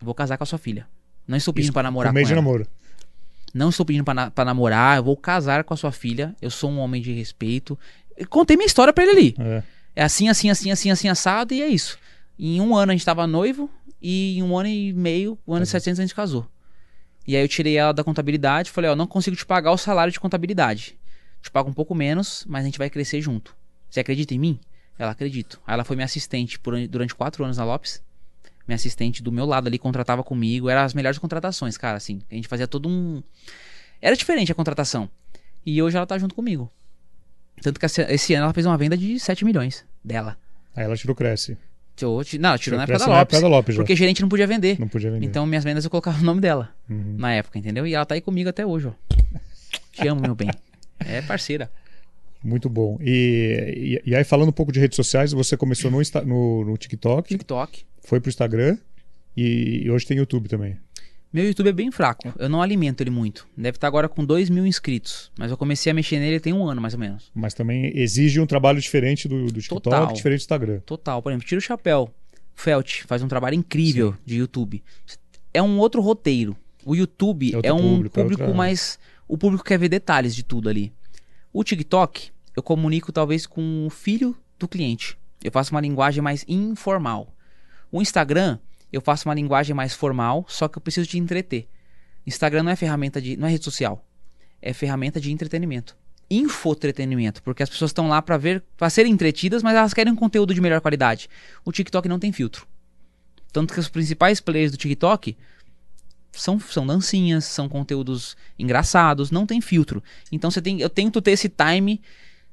eu vou casar com a sua filha. Não estou pedindo para namorar com ela. de namoro. Não estou pedindo para na namorar, eu vou casar com a sua filha. Eu sou um homem de respeito. Eu contei minha história para ele ali. É. é assim, assim, assim, assim, assim, assado, e é isso. Em um ano a gente tava noivo, e em um ano e meio, um ano e setecentos a gente casou. E aí eu tirei ela da contabilidade, falei, ó, não consigo te pagar o salário de contabilidade. Te pago um pouco menos, mas a gente vai crescer junto. Você acredita em mim? Ela acredito. Aí ela foi minha assistente por, durante quatro anos na Lopes. Minha assistente do meu lado ali contratava comigo. Eram as melhores contratações, cara, assim. A gente fazia todo um. Era diferente a contratação. E hoje ela tá junto comigo. Tanto que esse ano ela fez uma venda de 7 milhões dela. Aí ela tirou Cresce. Tirou, não, tirou na época, da Lopes, época da Lopes. Porque gerente não podia vender. Não podia vender. Então minhas vendas eu colocava o nome dela uhum. na época, entendeu? E ela tá aí comigo até hoje, ó. Te amo, meu bem. É parceira. Muito bom. E, e, e, aí, falando um pouco de redes sociais, você começou no, no, no TikTok. TikTok. Foi pro Instagram e, e, hoje tem YouTube também. Meu YouTube é bem fraco. Eu não alimento ele muito. Deve estar agora com 2 mil inscritos. Mas eu comecei a mexer nele tem um ano, mais ou menos. Mas também exige um trabalho diferente do, do TikTok, Total. diferente do Instagram. Total. Por exemplo, tira o chapéu. Felt faz um trabalho incrível Sim. de YouTube. É um outro roteiro. O YouTube é, é um público, é público é outra... mais. O público quer ver detalhes de tudo ali. O TikTok, eu comunico talvez com o filho do cliente. Eu faço uma linguagem mais informal. O Instagram, eu faço uma linguagem mais formal, só que eu preciso te entreter. Instagram não é ferramenta de, não é rede social, é ferramenta de entretenimento, infotretenimento, porque as pessoas estão lá para ver, para serem entretidas, mas elas querem um conteúdo de melhor qualidade. O TikTok não tem filtro. Tanto que os principais players do TikTok são, são dancinhas, são conteúdos engraçados, não tem filtro. Então você tem, eu tento ter esse time.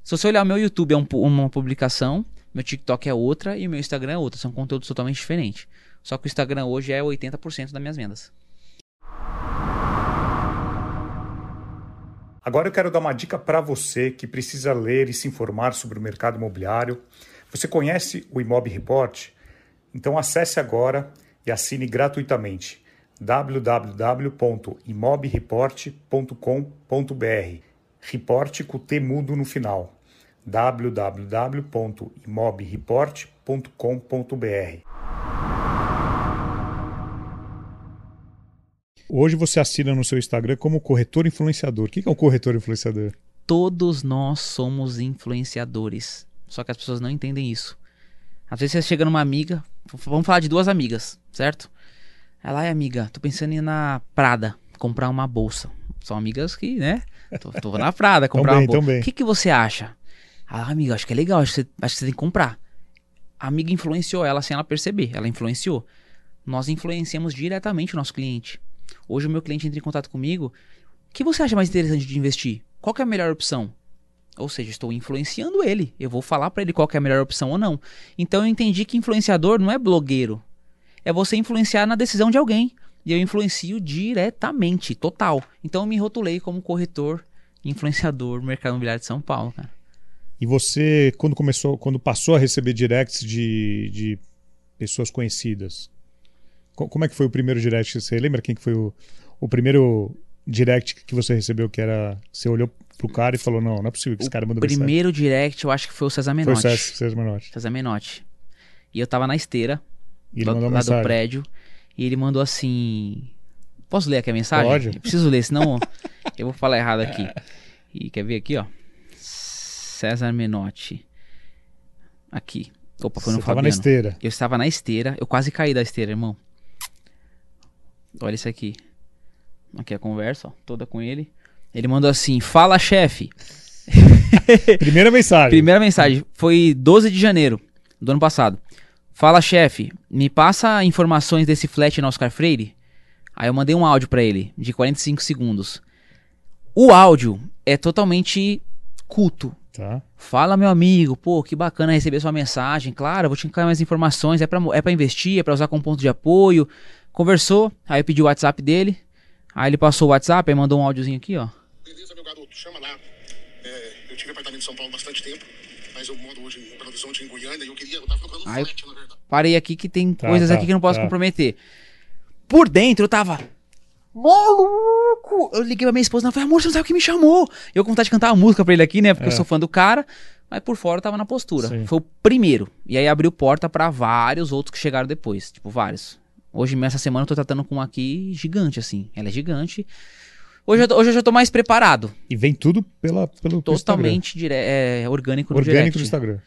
Se você olhar o meu YouTube é um, uma publicação, meu TikTok é outra e meu Instagram é outra. São conteúdos totalmente diferentes. Só que o Instagram hoje é 80% das minhas vendas. Agora eu quero dar uma dica para você que precisa ler e se informar sobre o mercado imobiliário. Você conhece o Imob Report? Então acesse agora e assine gratuitamente www.imobreport.com.br. Report com T mudo no final. www.imobreport.com.br. Hoje você assina no seu Instagram como corretor influenciador. O que é um corretor influenciador? Todos nós somos influenciadores. Só que as pessoas não entendem isso. Às vezes você chega numa amiga, vamos falar de duas amigas, certo? Ela, ai amiga, tô pensando em ir na Prada comprar uma bolsa. São amigas que, né? Tô, tô na Prada comprar bem, uma bolsa. O que, que você acha? Ah, amiga, acho que é legal, acho que, você, acho que você tem que comprar. A amiga influenciou ela sem ela perceber, ela influenciou. Nós influenciamos diretamente o nosso cliente. Hoje o meu cliente entra em contato comigo. O que você acha mais interessante de investir? Qual é a melhor opção? Ou seja, estou influenciando ele. Eu vou falar para ele qual é a melhor opção ou não. Então eu entendi que influenciador não é blogueiro. É você influenciar na decisão de alguém. E eu influencio diretamente, total. Então eu me rotulei como corretor, influenciador do mercado imobiliário de São Paulo, cara. E você, quando começou, quando passou a receber directs de, de pessoas conhecidas, como é que foi o primeiro direct? Você lembra quem que foi o, o primeiro direct que você recebeu que era. Você olhou pro cara e falou: Não, não é possível que esse cara mandou O primeiro mensagem. direct eu acho que foi o César Menotti. Foi o César Menotti. César Menotti. E eu tava na esteira e ele lá, lá do prédio. E ele mandou assim. Posso ler aqui a mensagem? Pode. Eu preciso ler, senão eu vou falar errado aqui. E quer ver aqui, ó? César Menotti. Aqui. Opa, foi no Você Fabiano. na esteira. Eu estava na esteira. Eu quase caí da esteira, irmão. Olha isso aqui. Aqui a conversa, ó, toda com ele. Ele mandou assim: Fala, chefe. Primeira mensagem. Primeira mensagem. Foi 12 de janeiro do ano passado. Fala, chefe. Me passa informações desse flat na Oscar Freire. Aí eu mandei um áudio para ele, de 45 segundos. O áudio é totalmente culto. Tá. Fala, meu amigo, pô, que bacana receber sua mensagem. Claro, vou te encarar mais informações. É pra, é pra investir, é pra usar como ponto de apoio. Conversou, aí eu pedi o WhatsApp dele. Aí ele passou o WhatsApp, aí mandou um áudiozinho aqui, ó. Beleza, meu garoto, chama lá. É, eu tive apartamento em São Paulo bastante tempo, mas eu moro hoje em Belo Horizonte, em Goiânia, e eu queria, eu tava procurando um flat, na verdade. Parei aqui que tem tá, coisas tá, aqui que eu não posso tá. comprometer. Por dentro eu tava maluco! Eu liguei pra minha esposa e falei, amor, você não sabe o que me chamou. Eu com vontade de cantar uma música pra ele aqui, né? Porque é. eu sou fã do cara. Mas por fora eu tava na postura. Sim. Foi o primeiro. E aí abriu porta para vários outros que chegaram depois. Tipo, vários. Hoje, nessa semana, eu tô tratando com uma aqui gigante, assim. Ela é gigante. Hoje eu, hoje eu já tô mais preparado. E vem tudo pela, pelo Totalmente dire é, orgânico no Orgânico direct. no Instagram.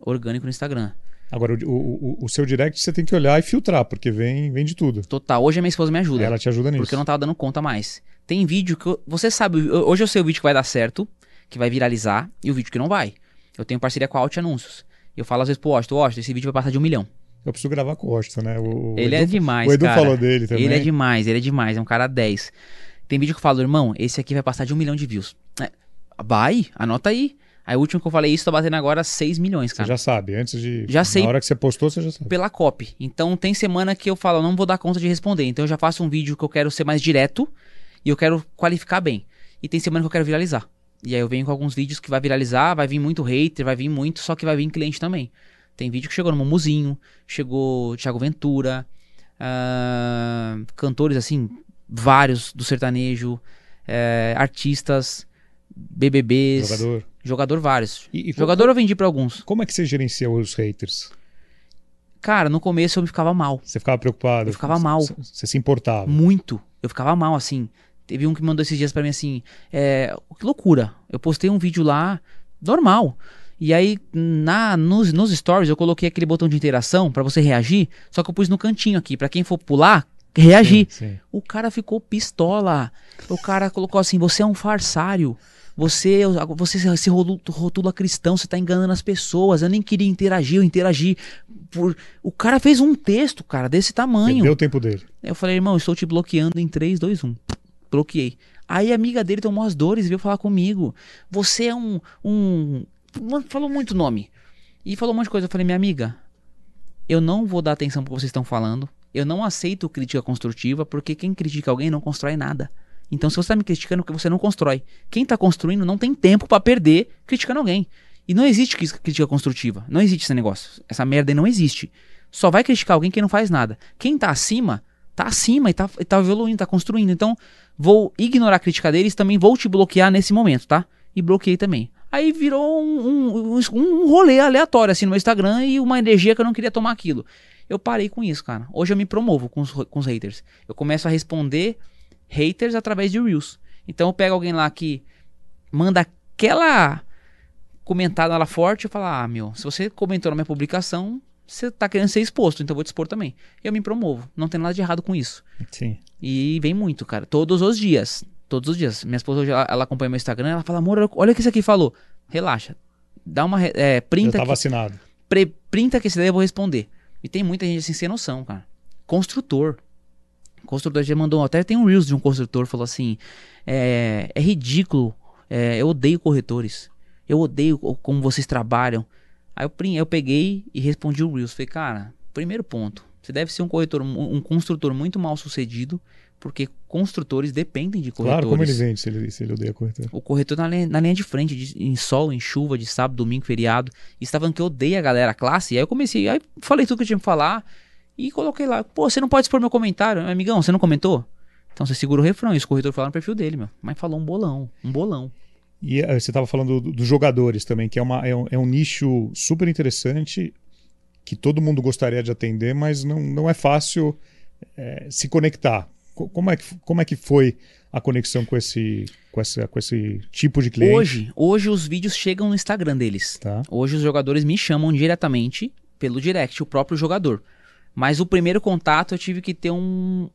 Orgânico no Instagram. Agora, o, o, o, seu direct você tem que olhar e filtrar, porque vem, vem de tudo. Total. Hoje a minha esposa me ajuda. Ela te ajuda nisso. Porque eu não tava dando conta mais. Tem vídeo que. Eu, você sabe, hoje eu sei o vídeo que vai dar certo, que vai viralizar, e o vídeo que não vai. Eu tenho parceria com a Alt Anúncios. Eu falo às vezes pro Washington, Washington, esse vídeo vai passar de um milhão. Eu preciso gravar com o Washington, né? O, ele é Edu, é demais, O Edu cara. falou dele também. Ele é demais, ele é demais. É um cara 10. Tem vídeo que eu falo, irmão, esse aqui vai passar de um milhão de views. É, vai, anota aí. Aí o último que eu falei isso, tá batendo agora 6 milhões, cara. Você já sabe, antes de. Já sei. Na hora que você postou, você já sabe. Pela copy. Então tem semana que eu falo, não vou dar conta de responder. Então eu já faço um vídeo que eu quero ser mais direto e eu quero qualificar bem. E tem semana que eu quero viralizar. E aí eu venho com alguns vídeos que vai viralizar, vai vir muito hater, vai vir muito, só que vai vir cliente também. Tem vídeo que chegou no Mumuzinho, chegou Thiago Ventura, uh, cantores assim, vários do sertanejo, uh, artistas, BBBs. Jogador. Jogador vários. E, e Jogador como, eu vendi para alguns. Como é que você gerencia os haters? Cara, no começo eu me ficava mal. Você ficava preocupado? Eu ficava mal. Você, você se importava? Muito. Eu ficava mal, assim. Teve um que mandou esses dias para mim assim: é, que loucura. Eu postei um vídeo lá, normal. E aí, na, nos, nos stories, eu coloquei aquele botão de interação para você reagir, só que eu pus no cantinho aqui, para quem for pular, reagir. Sim, sim. O cara ficou pistola. O cara colocou assim: você é um farsário. Você, você se rotula cristão, você tá enganando as pessoas. Eu nem queria interagir, eu interagi. Por... O cara fez um texto, cara, desse tamanho. Deu tempo dele. Eu falei, irmão, estou te bloqueando em 3, 2, 1. Bloqueei. Aí a amiga dele tomou as dores e veio falar comigo. Você é um. um... Falou muito nome. E falou um monte de coisa. Eu falei, minha amiga, eu não vou dar atenção pro que vocês estão falando. Eu não aceito crítica construtiva, porque quem critica alguém não constrói nada. Então, se você está me criticando, você não constrói. Quem está construindo não tem tempo para perder criticando alguém. E não existe crítica construtiva. Não existe esse negócio. Essa merda aí não existe. Só vai criticar alguém que não faz nada. Quem está acima, está acima e está tá evoluindo, está construindo. Então, vou ignorar a crítica deles, também vou te bloquear nesse momento, tá? E bloqueei também. Aí virou um, um, um rolê aleatório assim no meu Instagram e uma energia que eu não queria tomar aquilo. Eu parei com isso, cara. Hoje eu me promovo com os, com os haters. Eu começo a responder haters através de Reels. Então eu pego alguém lá que manda aquela comentada lá forte e falo, ah, meu, se você comentou na minha publicação, você tá querendo ser exposto, então eu vou te expor também. Eu me promovo. Não tem nada de errado com isso. Sim. E vem muito, cara. Todos os dias. Todos os dias. Minha esposa hoje, ela, ela acompanha meu Instagram, ela fala, amor, olha o que isso aqui falou. Relaxa. Dá uma. É, printa. Já tá vacinado. Pre, printa que esse daí eu vou responder. E tem muita gente assim sem noção, cara. Construtor construtor já mandou, até tem um Reels de um construtor, falou assim, é, é ridículo, é, eu odeio corretores, eu odeio como vocês trabalham. Aí eu, eu peguei e respondi o Reels, falei, cara, primeiro ponto, você deve ser um corretor, um, um construtor muito mal sucedido, porque construtores dependem de corretores. Claro, como ele vende se ele, se ele odeia corretor? O corretor na linha, na linha de frente, de, em sol, em chuva, de sábado, domingo, feriado. E estava que eu odeio a galera, a classe. E aí eu comecei, aí falei tudo que eu tinha que falar e coloquei lá. Pô, você não pode expor meu comentário, amigão, você não comentou? Então você segura o refrão. E o corretor falou no perfil dele, meu. Mas falou um bolão, um bolão. E uh, você estava falando dos do jogadores também, que é, uma, é um, é um nicho super interessante que todo mundo gostaria de atender, mas não, não é fácil é, se conectar como é que, como é que foi a conexão com esse, com, essa, com esse tipo de cliente? Hoje, hoje os vídeos chegam no Instagram deles. Tá. Hoje os jogadores me chamam diretamente pelo direct, o próprio jogador. Mas o primeiro contato eu tive que ter um,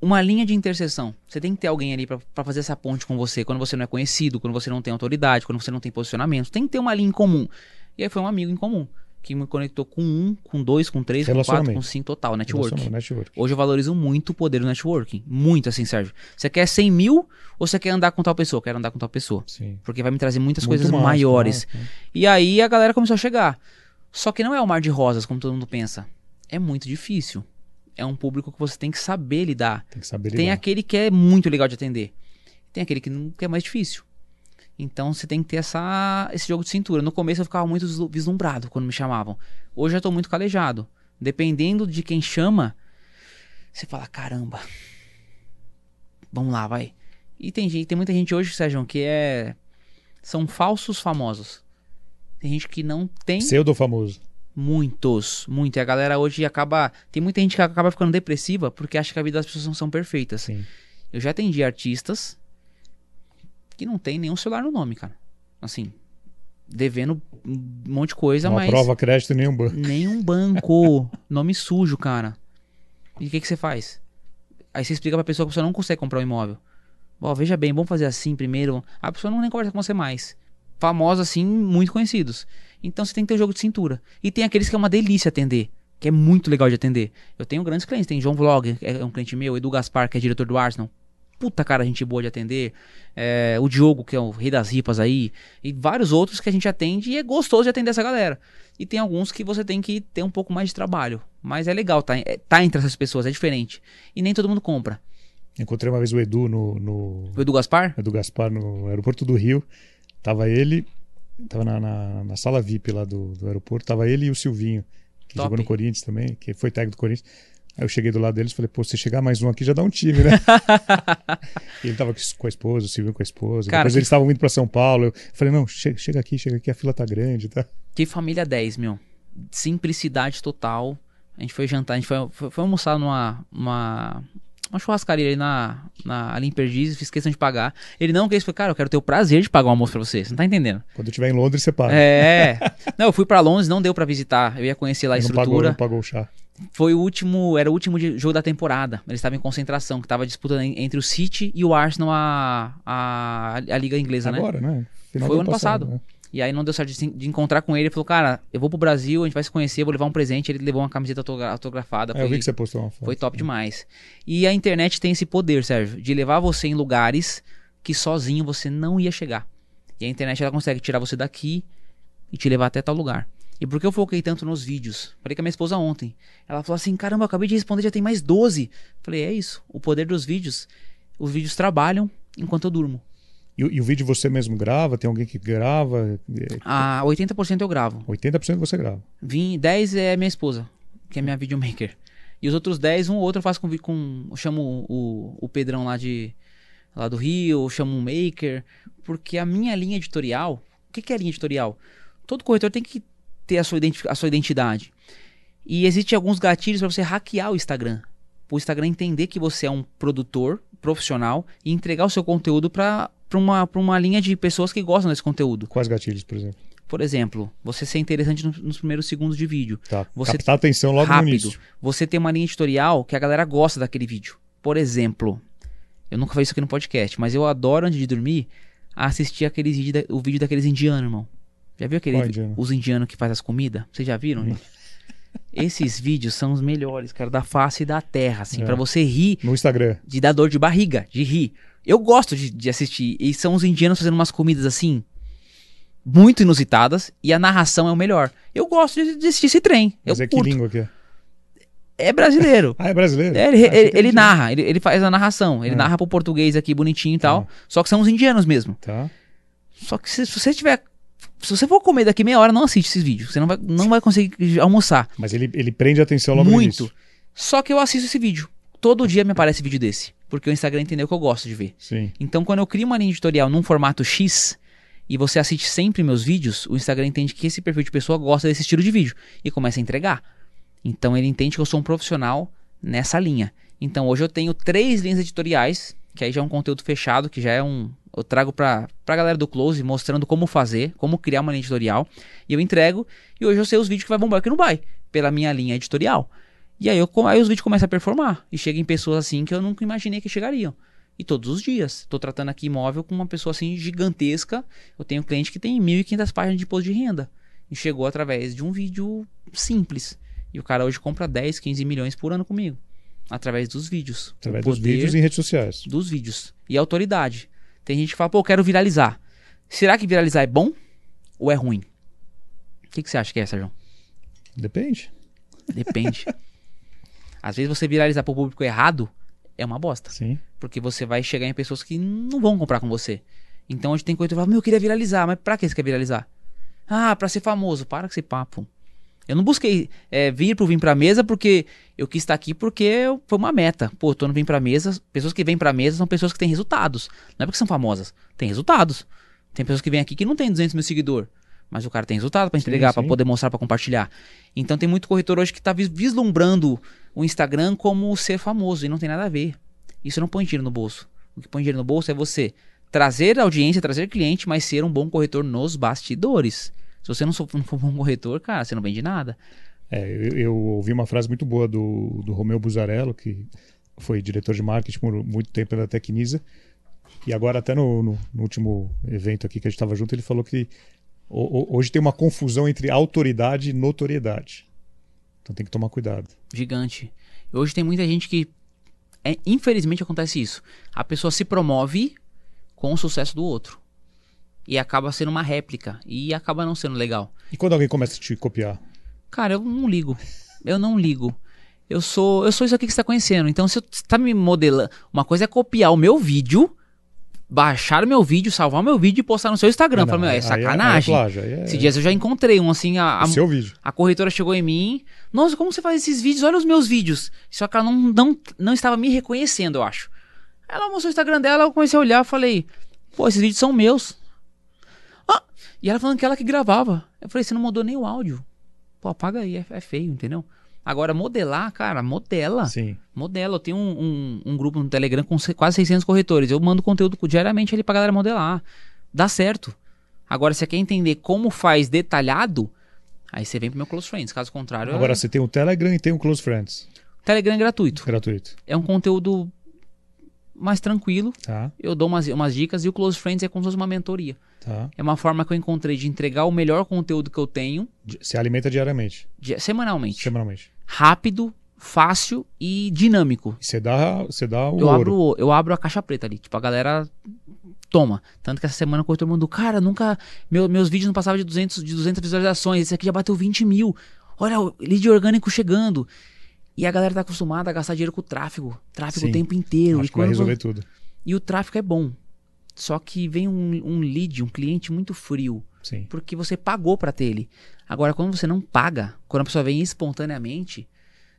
uma linha de interseção. Você tem que ter alguém ali para fazer essa ponte com você quando você não é conhecido, quando você não tem autoridade, quando você não tem posicionamento. Tem que ter uma linha em comum. E aí foi um amigo em comum que me conectou com um, com dois, com três, com quatro, com cinco, total, network. network. Hoje eu valorizo muito o poder do networking. Muito assim, Sérgio. Você quer 100 mil ou você quer andar com tal pessoa? Quero andar com tal pessoa. Sim. Porque vai me trazer muitas muito coisas mais, maiores. Né? E aí a galera começou a chegar. Só que não é o mar de rosas, como todo mundo pensa. É muito difícil. É um público que você tem que saber lidar. Tem que saber lidar. Tem aquele que é muito legal de atender. Tem aquele que, não, que é mais difícil. Então você tem que ter essa, esse jogo de cintura. No começo eu ficava muito vislumbrado quando me chamavam. Hoje eu tô muito calejado. Dependendo de quem chama, você fala: caramba, vamos lá, vai. E tem, gente, tem muita gente hoje, Sérgio, que é. São falsos famosos. Tem gente que não tem. Pseudo famoso. Muitos, muito. E a galera hoje acaba. Tem muita gente que acaba ficando depressiva porque acha que a vida das pessoas não são perfeitas. Sim. Eu já atendi artistas que não tem nenhum celular no nome, cara. Assim, devendo um monte de coisa, não mas. prova crédito nenhum banco. Nenhum banco. nome sujo, cara. E o que, que você faz? Aí você explica pra pessoa que você não consegue comprar um imóvel. Bom, veja bem, vamos fazer assim primeiro. A pessoa não nem conversa com você mais. Famosos assim, muito conhecidos. Então você tem que ter o um jogo de cintura. E tem aqueles que é uma delícia atender. Que é muito legal de atender. Eu tenho grandes clientes. Tem João Vlog, que é um cliente meu. Edu Gaspar, que é diretor do Arsenal puta cara, gente boa de atender. É, o Diogo, que é o rei das ripas aí. E vários outros que a gente atende e é gostoso de atender essa galera. E tem alguns que você tem que ter um pouco mais de trabalho. Mas é legal, tá, é, tá entre essas pessoas, é diferente. E nem todo mundo compra. Encontrei uma vez o Edu no. no... O Edu Gaspar? Edu Gaspar no aeroporto do Rio. Tava ele. Tava na, na, na sala VIP lá do, do aeroporto. Tava ele e o Silvinho, que Top. jogou no Corinthians também, que foi técnico do Corinthians. Aí eu cheguei do lado deles e falei, pô, se chegar mais um aqui já dá um time, né? ele tava com a esposa, o Silvio com a esposa. Cara, Depois que... eles estavam indo para São Paulo. Eu falei, não, chega, chega aqui, chega aqui, a fila tá grande, tá? Que família 10, meu. Simplicidade total. A gente foi jantar, a gente foi, foi, foi almoçar numa uma, uma churrascaria ali na, na, ali em Perdizes, fiz questão de pagar. Ele não quis, falei, cara, eu quero ter o prazer de pagar o almoço pra você. Você não tá entendendo? Quando eu estiver em Londres, você paga. É. não, eu fui para Londres, não deu para visitar. Eu ia conhecer lá a estrutura. Não pagou, não pagou o chá foi o último, era o último jogo da temporada. Eles estavam em concentração, que estava disputando entre o City e o Arsenal a, a, a liga inglesa, Agora, né? né? Final foi o ano passado. Né? E aí não deu certo de, de, encontrar com ele. Ele falou, cara, eu vou pro Brasil, a gente vai se conhecer, vou levar um presente. Ele levou uma camiseta autografada. É, foi, eu vi que você postou uma foto. Foi top demais. E a internet tem esse poder, Sérgio, de levar você em lugares que sozinho você não ia chegar. E a internet ela consegue tirar você daqui e te levar até tal lugar. E por que eu foquei tanto nos vídeos? Falei com a minha esposa ontem. Ela falou assim: caramba, eu acabei de responder, já tem mais 12. Falei: é isso, o poder dos vídeos. Os vídeos trabalham enquanto eu durmo. E, e o vídeo você mesmo grava? Tem alguém que grava? Ah, 80% eu gravo. 80% você grava. Vim, 10 é minha esposa, que é minha videomaker. E os outros 10, um ou outro eu faço com. com eu chamo o, o Pedrão lá de lá do Rio, eu chamo um maker. Porque a minha linha editorial. O que, que é a linha editorial? Todo corretor tem que ter a sua, a sua identidade. E existem alguns gatilhos para você hackear o Instagram. O Instagram entender que você é um produtor profissional e entregar o seu conteúdo para uma, uma linha de pessoas que gostam desse conteúdo. Quais gatilhos, por exemplo? Por exemplo, você ser interessante nos, primeiros segundos de vídeo. Tá. Você Captar atenção logo rápido, no início. Você ter uma linha editorial que a galera gosta daquele vídeo. Por exemplo, eu nunca fiz isso aqui no podcast, mas eu adoro antes de dormir assistir aqueles vídeo, o vídeo daqueles indianos, irmão. Já viu aquele os indianos que faz as comidas? Vocês já viram, gente? Esses vídeos são os melhores, cara, da face da terra, assim, é. para você rir. No Instagram. De dar dor de barriga, de rir. Eu gosto de, de assistir. E são os indianos fazendo umas comidas assim, muito inusitadas, e a narração é o melhor. Eu gosto de, de assistir esse trem. Mas eu é curto. que língua que é? É brasileiro. ah, é brasileiro? É, ele, ele, ele narra, ele, ele, faz a narração. Ele é. narra pro português aqui bonitinho e tal. É. Só que são os indianos mesmo. Tá. Só que se, se você tiver se você for comer daqui meia hora, não assiste esses vídeos. Você não vai, não vai conseguir almoçar. Mas ele, ele prende a atenção logo Muito. Só que eu assisto esse vídeo. Todo dia me aparece vídeo desse. Porque o Instagram entendeu que eu gosto de ver. Sim. Então, quando eu crio uma linha editorial num formato X e você assiste sempre meus vídeos, o Instagram entende que esse perfil de pessoa gosta desse estilo de vídeo e começa a entregar. Então, ele entende que eu sou um profissional nessa linha. Então, hoje eu tenho três linhas editoriais, que aí já é um conteúdo fechado, que já é um, eu trago pra, pra galera do Close mostrando como fazer, como criar uma linha editorial. E eu entrego. E hoje eu sei os vídeos que vai bombar aqui no Buy, pela minha linha editorial. E aí, eu, aí os vídeos começam a performar. E chegam em pessoas assim que eu nunca imaginei que chegariam. E todos os dias. Estou tratando aqui imóvel com uma pessoa assim gigantesca. Eu tenho um cliente que tem 1.500 páginas de imposto de renda. E chegou através de um vídeo simples. E o cara hoje compra 10, 15 milhões por ano comigo. Através dos vídeos. Através dos vídeos e redes sociais. Dos vídeos. E autoridade. Tem gente que fala, pô, eu quero viralizar. Será que viralizar é bom ou é ruim? O que, que você acha que é, Sérgio? Depende. Depende. Às vezes você viralizar para o público errado é uma bosta. Sim. Porque você vai chegar em pessoas que não vão comprar com você. Então hoje tem coisa que fala, meu, eu queria viralizar, mas pra que você quer viralizar? Ah, pra ser famoso. Para com esse papo. Eu não busquei é, vir pro Vim Pra Mesa porque eu quis estar aqui porque foi uma meta. Pô, tô no Vim Pra Mesa. Pessoas que vêm pra mesa são pessoas que têm resultados. Não é porque são famosas. Tem resultados. Tem pessoas que vêm aqui que não tem 200 mil seguidores. Mas o cara tem resultado para entregar, para poder mostrar, para compartilhar. Então tem muito corretor hoje que tá vislumbrando o Instagram como ser famoso. E não tem nada a ver. Isso não põe dinheiro no bolso. O que põe dinheiro no bolso é você trazer audiência, trazer cliente, mas ser um bom corretor nos bastidores. Se você não, for, não for um corretor, cara, você não vende nada. É, eu, eu, ouvi uma frase muito boa do, do Romeu Buzarello, que foi diretor de marketing por muito tempo da Tecnisa. E agora, até no, no, no último evento aqui que a gente estava junto, ele falou que o, hoje tem uma confusão entre autoridade e notoriedade. Então tem que tomar cuidado. Gigante. Hoje tem muita gente que. É, infelizmente acontece isso. A pessoa se promove com o sucesso do outro e acaba sendo uma réplica e acaba não sendo legal. E quando alguém começa a te copiar? Cara, eu não ligo. Eu não ligo. Eu sou, eu sou isso aqui que você está conhecendo. Então, se você está me modelando, uma coisa é copiar o meu vídeo, baixar o meu vídeo, salvar o meu vídeo e postar no seu Instagram. Não, Falei, é sacanagem. Aí é, aí é... Esses dias eu já encontrei um assim. A, a, seu vídeo. A corretora chegou em mim. Nossa, como você faz esses vídeos? Olha os meus vídeos. Só que ela não, não, não estava me reconhecendo, eu acho. Ela mostrou o Instagram dela, eu comecei a olhar, falei, pô, esses vídeos são meus. E ela falando que ela que gravava. Eu falei, você não mudou nem o áudio. Pô, apaga aí, é, é feio, entendeu? Agora, modelar, cara, modela. Sim. Modela. Eu tenho um, um, um, grupo no Telegram com quase 600 corretores. Eu mando conteúdo diariamente ali pra galera modelar. Dá certo. Agora, se você quer entender como faz detalhado, aí você vem pro meu Close Friends. Caso contrário. Agora, é... você tem o Telegram e tem o Close Friends. Telegram é gratuito. Gratuito. É um conteúdo mais tranquilo. Tá. Eu dou umas, umas dicas e o Close Friends é como se fosse uma mentoria. Tá. É uma forma que eu encontrei de entregar o melhor conteúdo que eu tenho. Se alimenta diariamente? Di semanalmente. Semanalmente. Rápido, fácil e dinâmico. Você dá, você dá o eu ouro. Abro, eu abro a caixa preta ali. Tipo, a galera toma. Tanto que essa semana o corretor mandou, cara, nunca. Meu, meus vídeos não passavam de 200, de 200 visualizações. Esse aqui já bateu 20 mil. Olha, o lead orgânico chegando. E a galera tá acostumada a gastar dinheiro com o tráfego. Tráfego Sim. o tempo inteiro. Acho e que vai resolver tudo. E o tráfego é bom. Só que vem um, um lead, um cliente muito frio. Sim. Porque você pagou para ter ele. Agora, quando você não paga, quando a pessoa vem espontaneamente,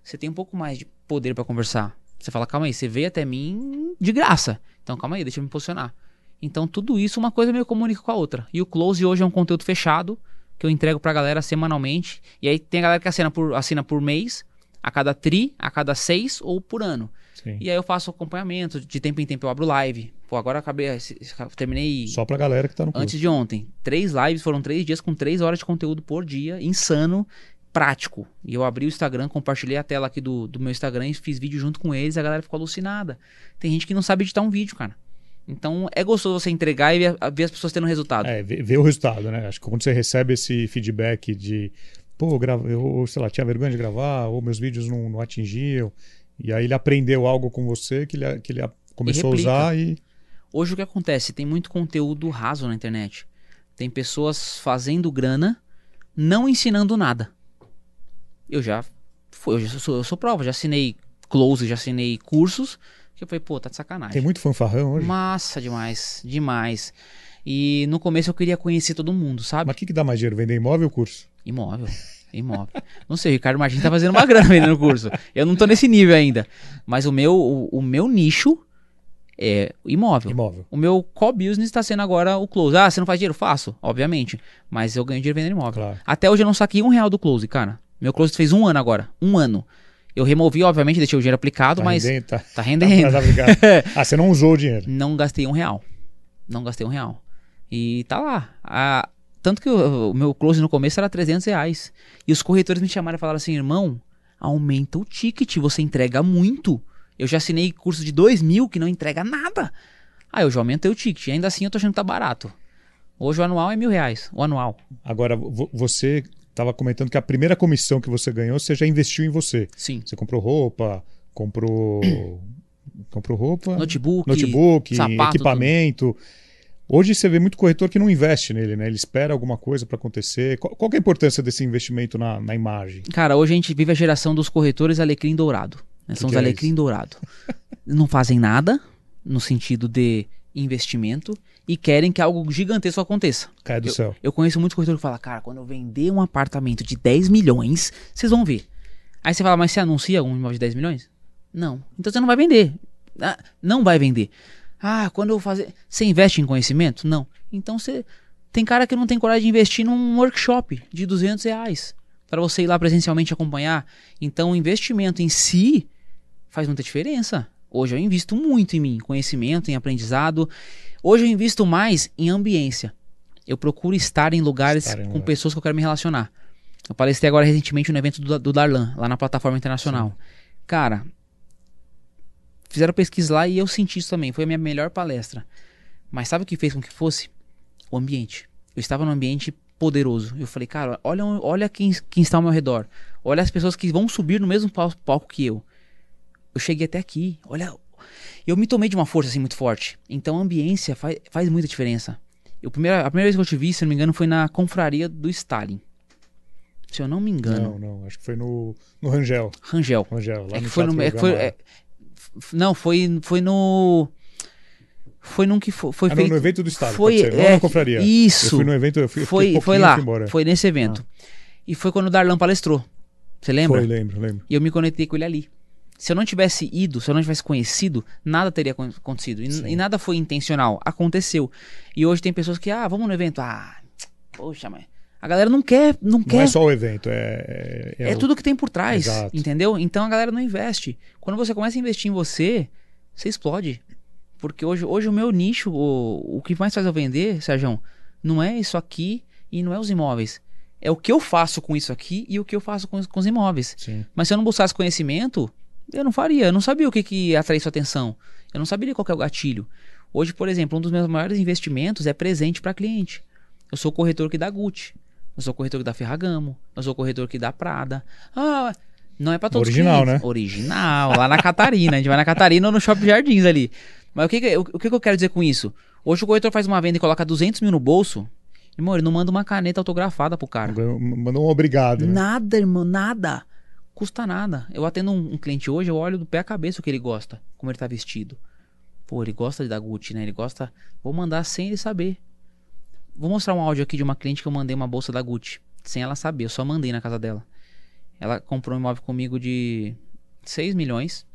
você tem um pouco mais de poder para conversar. Você fala, calma aí, você veio até mim de graça. Então, calma aí, deixa eu me posicionar. Então, tudo isso, uma coisa meio comunica com a outra. E o Close hoje é um conteúdo fechado, que eu entrego pra galera semanalmente. E aí tem a galera que assina por, assina por mês, a cada tri, a cada seis ou por ano. Sim. E aí eu faço acompanhamento, de tempo em tempo eu abro live. Pô, agora acabei, terminei... Só pra galera que tá no curso. Antes de ontem. Três lives, foram três dias com três horas de conteúdo por dia, insano, prático. E eu abri o Instagram, compartilhei a tela aqui do, do meu Instagram e fiz vídeo junto com eles, a galera ficou alucinada. Tem gente que não sabe editar um vídeo, cara. Então é gostoso você entregar e ver, ver as pessoas tendo resultado. É, ver, ver, o resultado, né? Acho que quando você recebe esse feedback de pô, eu, sei lá, tinha vergonha de gravar, ou meus vídeos não, não atingiam. E aí ele aprendeu algo com você que ele, que ele começou a usar e. Hoje o que acontece? Tem muito conteúdo raso na internet. Tem pessoas fazendo grana, não ensinando nada. Eu já fui, eu, já sou, eu sou prova, já assinei close, já assinei cursos. Que eu falei, pô, tá de sacanagem. Tem muito fanfarrão hoje? Massa demais, demais. E no começo eu queria conhecer todo mundo, sabe? Mas o que, que dá mais dinheiro? Vender imóvel ou curso? Imóvel. Imóvel. Não sei, o Ricardo Martins tá fazendo uma grana vendendo curso. Eu não tô nesse nível ainda. Mas o meu, o, o meu nicho é imóvel. Imóvel. O meu core business está sendo agora o close. Ah, você não faz dinheiro? Faço, obviamente. Mas eu ganho dinheiro vendendo imóvel. Claro. Até hoje eu não saquei um real do close, cara. Meu close fez um ano agora. Um ano. Eu removi, obviamente, deixei o dinheiro aplicado, tá mas. Rendendo, tá, tá rendendo. Tá, tá ah, você não usou o dinheiro? Não gastei um real. Não gastei um real. E tá lá. A, tanto que o, o, meu close no começo era 300 reais. E os corretores me chamaram e falaram assim: irmão, aumenta o ticket, você entrega muito. Eu já assinei curso de 2 mil que não entrega nada. Aí eu já aumentei o ticket. Ainda assim eu tô achando que tá barato. Hoje o anual é mil reais. O anual. Agora, você estava comentando que a primeira comissão que você ganhou, você já investiu em você. Sim. Você comprou roupa, comprou. comprou roupa. Notebook. Notebook, sapato, equipamento. Tudo. Hoje você vê muito corretor que não investe nele, né? Ele espera alguma coisa para acontecer. Qual, qual é a importância desse investimento na, na, imagem? Cara, hoje a gente vive a geração dos corretores alecrim dourado. Né? São os é alecrim isso? dourado. não fazem nada no sentido de investimento e querem que algo gigantesco aconteça. Cai do eu, céu. Eu conheço muitos corretores que falam, cara, quando eu vender um apartamento de 10 milhões, vocês vão ver. Aí você fala, mas você anuncia um imóvel de 10 milhões? Não. Então você não vai vender. Ah, não vai vender. Ah, quando eu fazer. Você investe em conhecimento? Não. Então você. Tem cara que não tem coragem de investir num workshop de 200 reais para você ir lá presencialmente acompanhar. Então o investimento em si faz muita diferença. Hoje eu invisto muito em mim, em conhecimento, em aprendizado. Hoje eu invisto mais em ambiência. Eu procuro estar em lugares estar em com lugar. pessoas que eu quero me relacionar. Eu palestrei agora recentemente no evento do, do Darlan, lá na plataforma internacional. Sim. Cara, Fizeram pesquisa lá e eu senti isso também. Foi a minha melhor palestra. Mas sabe o que fez com que fosse? O ambiente. Eu estava num ambiente poderoso. Eu falei, cara, olha, olha quem, quem está ao meu redor. Olha as pessoas que vão subir no mesmo palco que eu. Eu cheguei até aqui. Olha. Eu me tomei de uma força assim muito forte. Então a ambiência faz, faz muita diferença. Eu, primeira, a primeira vez que eu te vi, se não me engano, foi na confraria do Stalin. Se eu não me engano. Não, não. Acho que foi no, no Rangel. Rangel. Rangel, lá é no foi no, é, foi, é, não, foi, foi no. Foi num que foi, foi ah, feito. no evento do Estado, foi, é, na confraria. Isso. Eu fui no evento, eu fui, foi, foi lá, foi nesse evento. Ah. E foi quando o Darlan palestrou. Você lembra? Foi, lembro, lembro. E eu me conectei com ele ali. Se eu não tivesse ido, se eu não tivesse conhecido, nada teria acontecido. E, e, nada foi intencional. Aconteceu. E hoje tem pessoas que, ah, vamos no evento. Ah, poxa, mas a galera não quer. Não, não quer. é só o evento, é. É, é, é o... tudo que tem por trás. Exato. Entendeu? Então a galera não investe. Quando você começa a investir em você, você explode. Porque hoje, hoje o meu nicho, o, o que mais faz eu vender, Sérgio, não é isso aqui e não é os imóveis. É o que eu faço com isso aqui e o que eu faço com, com os imóveis. Sim. Mas se eu não buscasse conhecimento, eu não faria. Eu não sabia o que, que atrair sua atenção. Eu não saberia qual é o gatilho. Hoje, por exemplo, um dos meus maiores investimentos é presente para cliente. Eu sou corretor que dá Gucci. Eu sou corretor que dá Ferragamo. Eu sou corretor que dá Prada. Ah, não é pra todos Original, os né? Original, lá na Catarina. A gente vai na Catarina ou no Shopping Jardins ali. Mas o que, o, o que eu quero dizer com isso? Hoje o corretor faz uma venda e coloca 200 mil no bolso. Irmão, ele não manda uma caneta autografada pro cara. Mandou um obrigado. Né? Nada, irmão, nada. Custa nada. Eu atendo um, um, cliente hoje, eu olho do pé à cabeça o que ele gosta, como ele tá vestido. Pô, ele gosta de dar Gucci, né? Ele gosta. Vou mandar sem ele saber. Vou mostrar um áudio aqui de uma cliente que eu mandei uma bolsa da Gucci. Sem ela saber, eu só mandei na casa dela. Ela comprou um imóvel comigo de 6 milhões.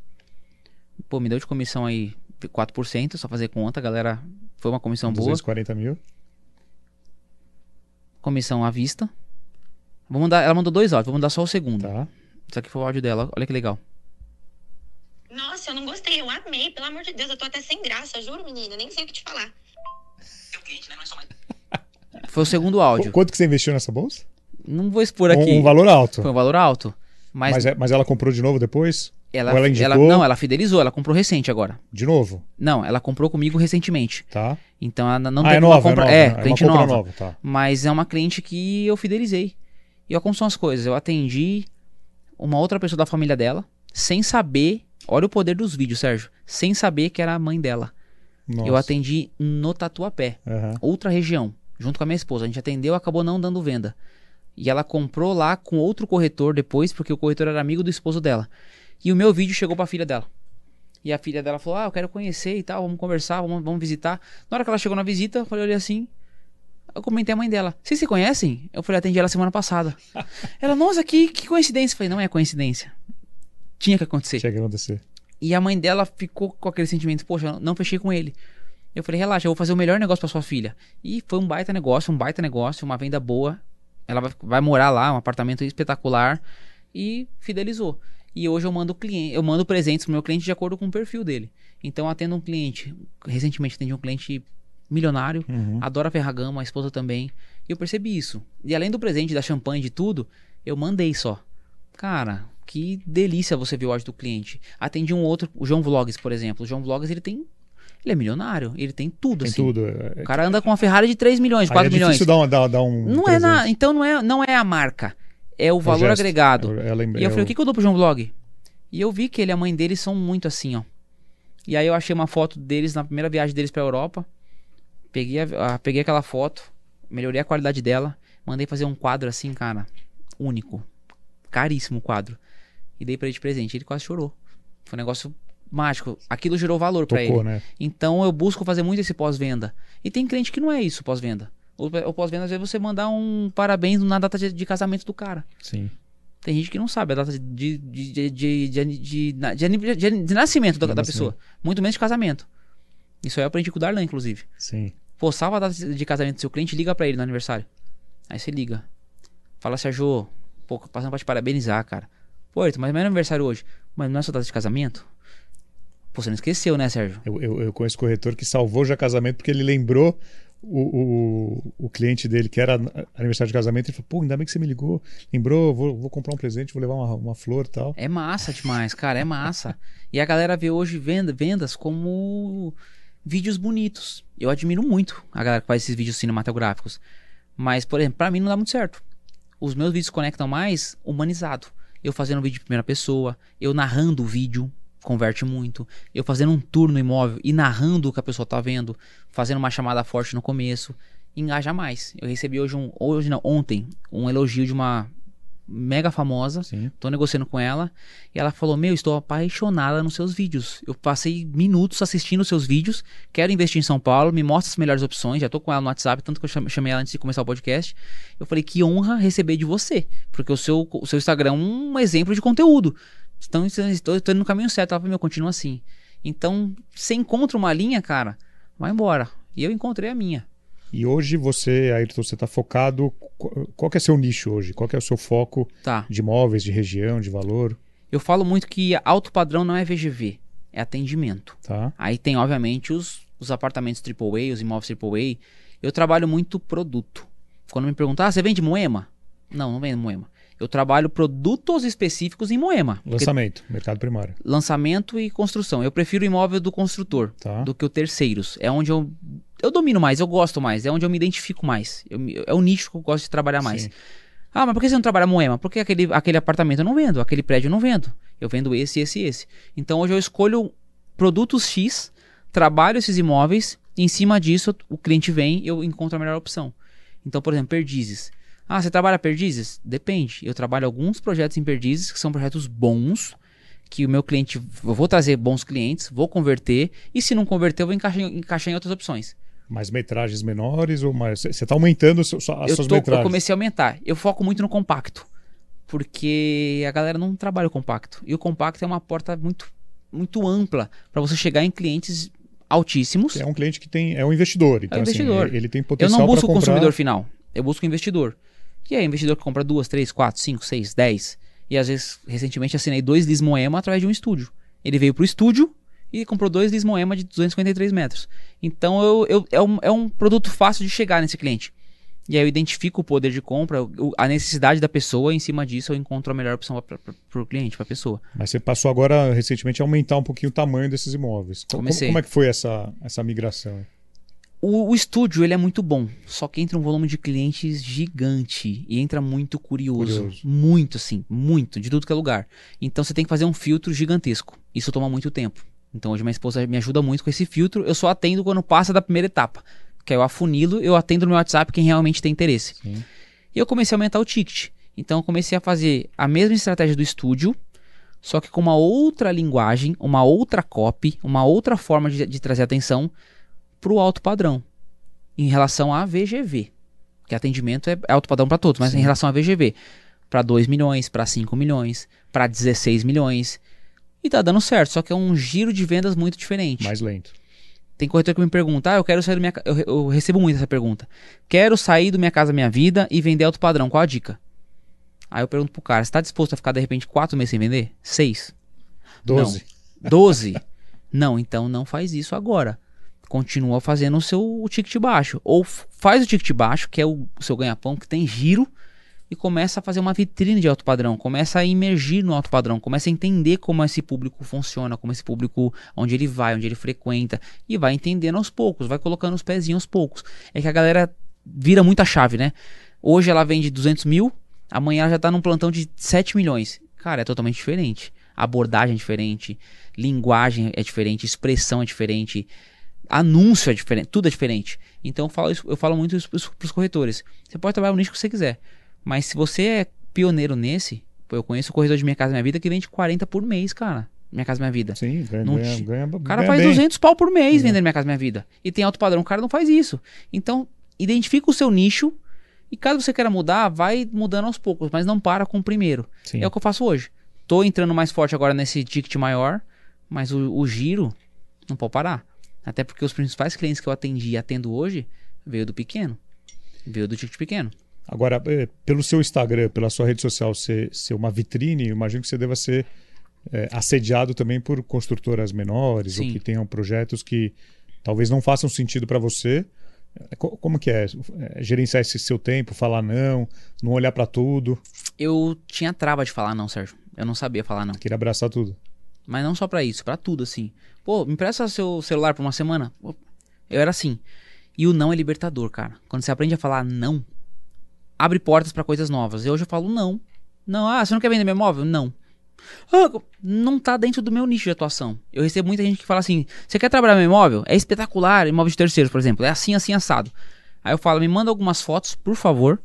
Pô, me deu de comissão aí 4%, só fazer conta, galera. Foi uma comissão 240 boa. 240 mil. Comissão à vista. Vou mandar, ela mandou dois áudios, vou mandar só o segundo. Tá. Isso aqui foi o áudio dela, olha que legal. Nossa, eu não gostei, eu amei, pelo amor de Deus, eu tô até sem graça, juro, menina, nem sei o que te falar. Seu cliente, né, não é só mais foi o segundo áudio. Quanto que você investiu nessa bolsa? Não vou expor aqui. Um, um valor alto. Foi um valor alto. Mas, mas, é, mas ela comprou de novo depois? Ela, ela? Ela, não, ela fidelizou, ela comprou recente agora. De novo? Não, ela comprou comigo recentemente. Tá. Então ela não ah, tem é nova, compra... é, nova, é, cliente é nova. nova tá. Mas é uma cliente que eu fidelizei. E olha como são as coisas. Eu atendi uma outra pessoa da família dela, sem saber. Olha o poder dos vídeos, Sérgio. Sem saber que era a mãe dela. Nossa. Eu atendi no Tatuapé, uhum. outra região, junto com a minha esposa. A gente atendeu, acabou não dando venda. E ela comprou lá com outro corretor depois, porque o corretor era amigo do esposo dela. E o meu vídeo chegou pra filha dela. E a filha dela falou: Ah, eu quero conhecer e tal, vamos conversar, vamos, vamos visitar. Na hora que ela chegou na visita, eu falei assim. Eu comentei a mãe dela: Vocês se conhecem? Eu falei: Atendi ela semana passada. ela, nossa, que, que coincidência. Eu falei: Não é coincidência. Tinha que acontecer. Tinha que acontecer. E a mãe dela ficou com aquele sentimento: Poxa, não fechei com ele. Eu falei: Relaxa, eu vou fazer o melhor negócio para sua filha. E foi um baita negócio, um baita negócio, uma venda boa. Ela vai, vai morar lá, um apartamento espetacular. E fidelizou. E hoje eu mando cliente, eu mando presentes pro meu cliente de acordo com o perfil dele. Então atendo um cliente, recentemente atendi um cliente milionário, uhum. adora Ferragamo, a esposa também. E eu percebi isso. E além do presente, da champanhe, de tudo, eu mandei só. Cara, que delícia você ver o áudio do cliente. Atendi um outro, o João Vlogs, por exemplo. O João Vlogs, ele tem ele é milionário, ele tem tudo, tem assim. tudo. É, o cara anda com uma Ferrari de 3 milhões, 4 é milhões. Dar, dar, dar um não presente. é na, então não é, não é a marca é o valor o agregado. É, e eu falei, o que, que eu dou pro João Vlog? E eu vi que ele e a mãe dele são muito assim, ó. E aí eu achei uma foto deles na primeira viagem deles pra Europa. Peguei, a, a, peguei aquela foto, melhorei a qualidade dela, mandei fazer um quadro assim, cara, único. Caríssimo o quadro. E dei pra ele de presente. Ele quase chorou. Foi um negócio mágico. Aquilo gerou valor para ele. Né? Então eu busco fazer muito esse pós-venda. E tem cliente que não é isso pós-venda. O, pós-venda, às vezes, você mandar um parabéns na data de, de, casamento do cara. Sim. Tem gente que não sabe a data de, de, de, de, de, de nascimento da, da pessoa. Muito menos de casamento. Isso aí eu aprendi com o Darlan, inclusive. Sim. Pô, salva a data de casamento do seu cliente liga para ele no aniversário. Aí você liga. Fala, Sérgio, pô, passando pra te parabenizar, cara. Pô, mas é meu aniversário hoje. Mas não é sua data de casamento? Pô, você não esqueceu, né, Sérgio? Eu, eu, eu conheço corretor que salvou já casamento porque ele lembrou o, o, o, cliente dele, que era aniversário de casamento, ele falou: pô, ainda bem que você me ligou, lembrou, vou, vou comprar um presente, vou levar uma, uma flor e tal. É massa demais, cara, é massa. e a galera vê hoje venda, vendas como vídeos bonitos. Eu admiro muito a galera que faz esses vídeos cinematográficos. Mas, por exemplo, pra mim não dá muito certo. Os meus vídeos conectam mais humanizado. Eu fazendo vídeo de primeira pessoa, eu narrando o vídeo, converte muito. Eu fazendo um tour no imóvel e narrando o que a pessoa tá vendo, fazendo uma chamada forte no começo, engaja mais. Eu recebi hoje um, hoje não, ontem, um elogio de uma mega famosa. Sim. Tô negociando com ela e ela falou: "Meu, estou apaixonada nos seus vídeos. Eu passei minutos assistindo os seus vídeos. Quero investir em São Paulo, me mostra as melhores opções. Já tô com ela no WhatsApp, tanto que eu chamei ela antes de começar o podcast. Eu falei: "Que honra receber de você, porque o seu o seu Instagram é um exemplo de conteúdo. Então, estou, estou indo no caminho certo. Ela falou, meu, continua assim. Então, você encontra uma linha, cara, vai embora. E eu encontrei a minha. E hoje você, Ayrton, você está focado. Qual que é seu nicho hoje? Qual que é o seu foco tá. de imóveis, de região, de valor? Eu falo muito que alto padrão não é VGV, é atendimento. Tá. Aí tem, obviamente, os, os apartamentos AAA, os imóveis AAA. Eu trabalho muito produto. Quando me perguntam, ah, você vende Moema? Não, não vendo Moema. Eu trabalho produtos específicos em Moema. Lançamento, mercado primário. Lançamento e construção. Eu prefiro o imóvel do construtor tá. do que o terceiros. É onde eu, eu domino mais, eu gosto mais, é onde eu me identifico mais. Eu, é o nicho que eu gosto de trabalhar mais. Sim. Ah, mas por que você não trabalha Moema? Porque aquele, aquele apartamento eu não vendo, aquele prédio eu não vendo. Eu vendo esse, esse e esse. Então hoje eu escolho produtos X, trabalho esses imóveis, e em cima disso o cliente vem e eu encontro a melhor opção. Então, por exemplo, Perdizes. Ah, você trabalha perdizes? Depende. Eu trabalho alguns projetos em perdizes que são projetos bons, que o meu cliente, eu vou trazer bons clientes, vou converter, e se não converter, eu vou encaixar, encaixar em outras opções. Mais metragens menores ou mais. Você está aumentando as suas eu tô, metragens? Eu comecei a aumentar. Eu foco muito no compacto. Porque a galera não trabalha o compacto. E o compacto é uma porta muito, muito ampla para você chegar em clientes altíssimos. É um cliente que tem. É um investidor. Então, é um assim, investidor. Assim, ele tem potencial. Eu não busco o consumidor final. Eu busco o investidor. Que é investidor que compra duas, três, quatro, cinco, seis, dez. E às vezes, recentemente, assinei dois Lis Moema através de um estúdio. Ele veio pro estúdio e comprou dois Lis Moema de 253 metros. Então eu, eu, é, um, é um produto fácil de chegar nesse cliente. E aí eu identifico o poder de compra, a necessidade da pessoa, e em cima disso eu encontro a melhor opção para o cliente, para a pessoa. Mas você passou agora, recentemente, a aumentar um pouquinho o tamanho desses imóveis. Comecei. Como, como é que foi essa, essa migração? O, o, estúdio ele é muito bom, só que entra um volume de clientes gigante e entra muito curioso, curioso, muito assim, muito de tudo que é lugar. Então você tem que fazer um filtro gigantesco. Isso toma muito tempo. Então hoje minha esposa me ajuda muito com esse filtro. Eu só atendo quando passa da primeira etapa, que é eu afunilo, eu atendo no meu WhatsApp quem realmente tem interesse. Sim. E eu comecei a aumentar o ticket. Então eu comecei a fazer a mesma estratégia do estúdio, só que com uma outra linguagem, uma outra copy, uma outra forma de, de trazer atenção para o alto padrão em relação à VGV. Que atendimento é, alto padrão para todos, mas Sim. em relação à VGV. Para 2 milhões, para 5 milhões, para 16 milhões. E tá dando certo, só que é um giro de vendas muito diferente. Mais lento. Tem corretor que me pergunta, ah, eu quero sair do minha eu, eu recebo muito essa pergunta. Quero sair do minha casa minha vida e vender alto padrão. Qual a dica? Aí eu pergunto pro cara, você tá disposto a ficar de repente quatro meses sem vender? Seis. Doze. Doze. não, então não faz isso agora continua fazendo o seu ticket baixo. Ou faz o ticket baixo, que é o, o seu ganha-pão, que tem giro, e começa a fazer uma vitrine de alto padrão, começa a emergir no alto padrão, começa a entender como esse público funciona, como esse público, onde ele vai, onde ele frequenta, e vai entendendo aos poucos, vai colocando os pezinhos aos poucos. É que a galera vira muita chave, né? Hoje ela vende 200 mil, amanhã ela já tá num plantão de 7 milhões. Cara, é totalmente diferente. abordagem é diferente, linguagem é diferente, expressão é diferente, anúncio é diferente, tudo é diferente. Então eu falo, isso, eu falo muito isso para os corretores. Você pode trabalhar no nicho que você quiser, mas se você é pioneiro nesse, eu conheço o corretor de Minha Casa Minha Vida que vende 40 por mês, cara. Minha Casa Minha Vida. Sim, ganha, não, ganha, ganha, O cara faz bem. 200 pau por mês é. vendendo Minha Casa Minha Vida. E tem alto padrão, o cara não faz isso. Então, identifica o seu nicho e caso você queira mudar, vai mudando aos poucos, mas não para com o primeiro. Sim. É o que eu faço hoje. Tô entrando mais forte agora nesse ticket maior, mas o, o giro não pode parar. Até porque os principais clientes que eu atendi e atendo hoje veio do pequeno. Veio do ticket pequeno. Agora, é, pelo seu Instagram, pela sua rede social ser, ser uma vitrine, imagino que você deva ser é, assediado também por construtoras menores Sim. ou que tenham projetos que talvez não façam sentido para você. É, como que é? é? Gerenciar esse seu tempo, falar não, não olhar para tudo? Eu tinha trava de falar não, Sérgio. Eu não sabia falar não. Queria abraçar tudo. Mas não só para isso, para tudo assim. Pô, me empresta seu celular por uma semana? Eu era assim. E o não é libertador, cara. Quando você aprende a falar não, abre portas para coisas novas. E hoje eu falo não. Não, ah, você não quer vender meu imóvel? Não. Ah, não tá dentro do meu nicho de atuação. Eu recebo muita gente que fala assim: você quer trabalhar meu imóvel? É espetacular, imóvel de terceiros, por exemplo. É assim, assim, assado. Aí eu falo: me manda algumas fotos, por favor.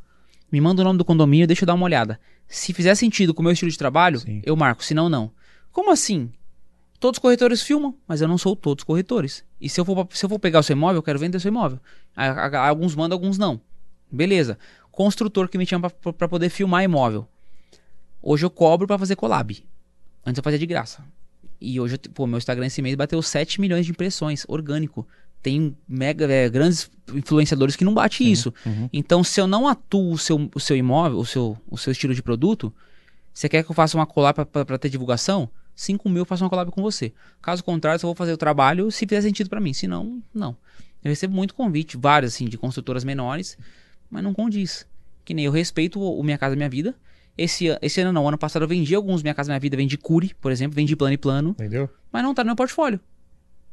Me manda o nome do condomínio, deixa eu dar uma olhada. Se fizer sentido com o meu estilo de trabalho, Sim. eu marco, senão não. Como assim? Todos os corretores filmam, mas eu não sou todos os corretores. E se eu for, se eu for pegar o seu imóvel, eu quero vender o seu imóvel. Alguns mandam, alguns não. Beleza. Construtor que me chama para poder filmar imóvel. Hoje eu cobro para fazer collab. Antes eu fazia de graça. E hoje, pô, meu Instagram esse mês bateu 7 milhões de impressões, orgânico. Tem mega, é, grandes influenciadores que não bate Sim. isso. Uhum. Então, se eu não atuo o seu, o seu imóvel, o seu, o seu estilo de produto, você quer que eu faça uma collab para ter divulgação? 5 mil eu faço uma collab com você. Caso contrário, só vou fazer o trabalho se fizer sentido para mim. Se não, não. Eu recebo muito convite, vários assim, de construtoras menores, mas não condiz. Que nem eu respeito o Minha Casa Minha Vida. Esse, esse ano não, ano passado eu vendi alguns Minha Casa Minha Vida, vendi Curi, por exemplo, vendi plano e plano. Entendeu? Mas não tá no meu portfólio.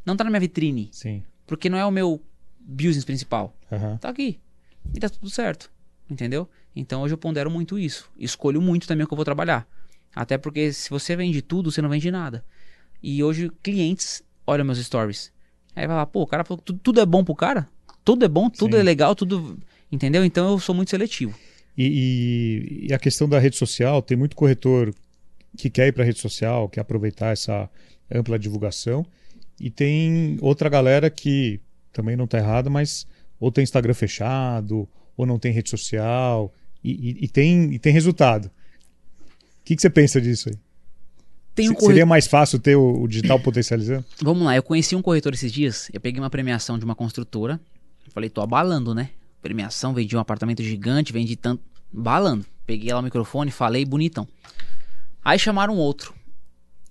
Não tá na minha vitrine. Sim. Porque não é o meu business principal. Uhum. Tá aqui. E tá tudo certo. Entendeu? Então hoje eu pondero muito isso. Escolho muito também o que eu vou trabalhar. Até porque se você vende tudo, você não vende nada. E hoje clientes olham meus stories. Aí vai lá, pô, o cara falou tudo, tudo é bom pro cara? Tudo é bom, tudo é Sim. é legal, tudo. Entendeu? Então eu sou muito seletivo. E, e, e, a questão da rede social, tem muito corretor que quer ir para a rede social, quer aproveitar essa ampla divulgação. E tem outra galera que também não está errada, mas ou tem Instagram fechado, ou não tem rede social, e, e tem, e tem resultado. O que, que você pensa disso aí? Um Seria mais fácil ter o, o, digital potencializando? Vamos lá, eu conheci um corretor esses dias. Eu peguei uma premiação de uma construtora. Falei, tô abalando, né? Premiação, vendi um apartamento gigante, vendi tanto. Balando. Peguei lá o microfone, falei bonitão. Aí chamaram outro.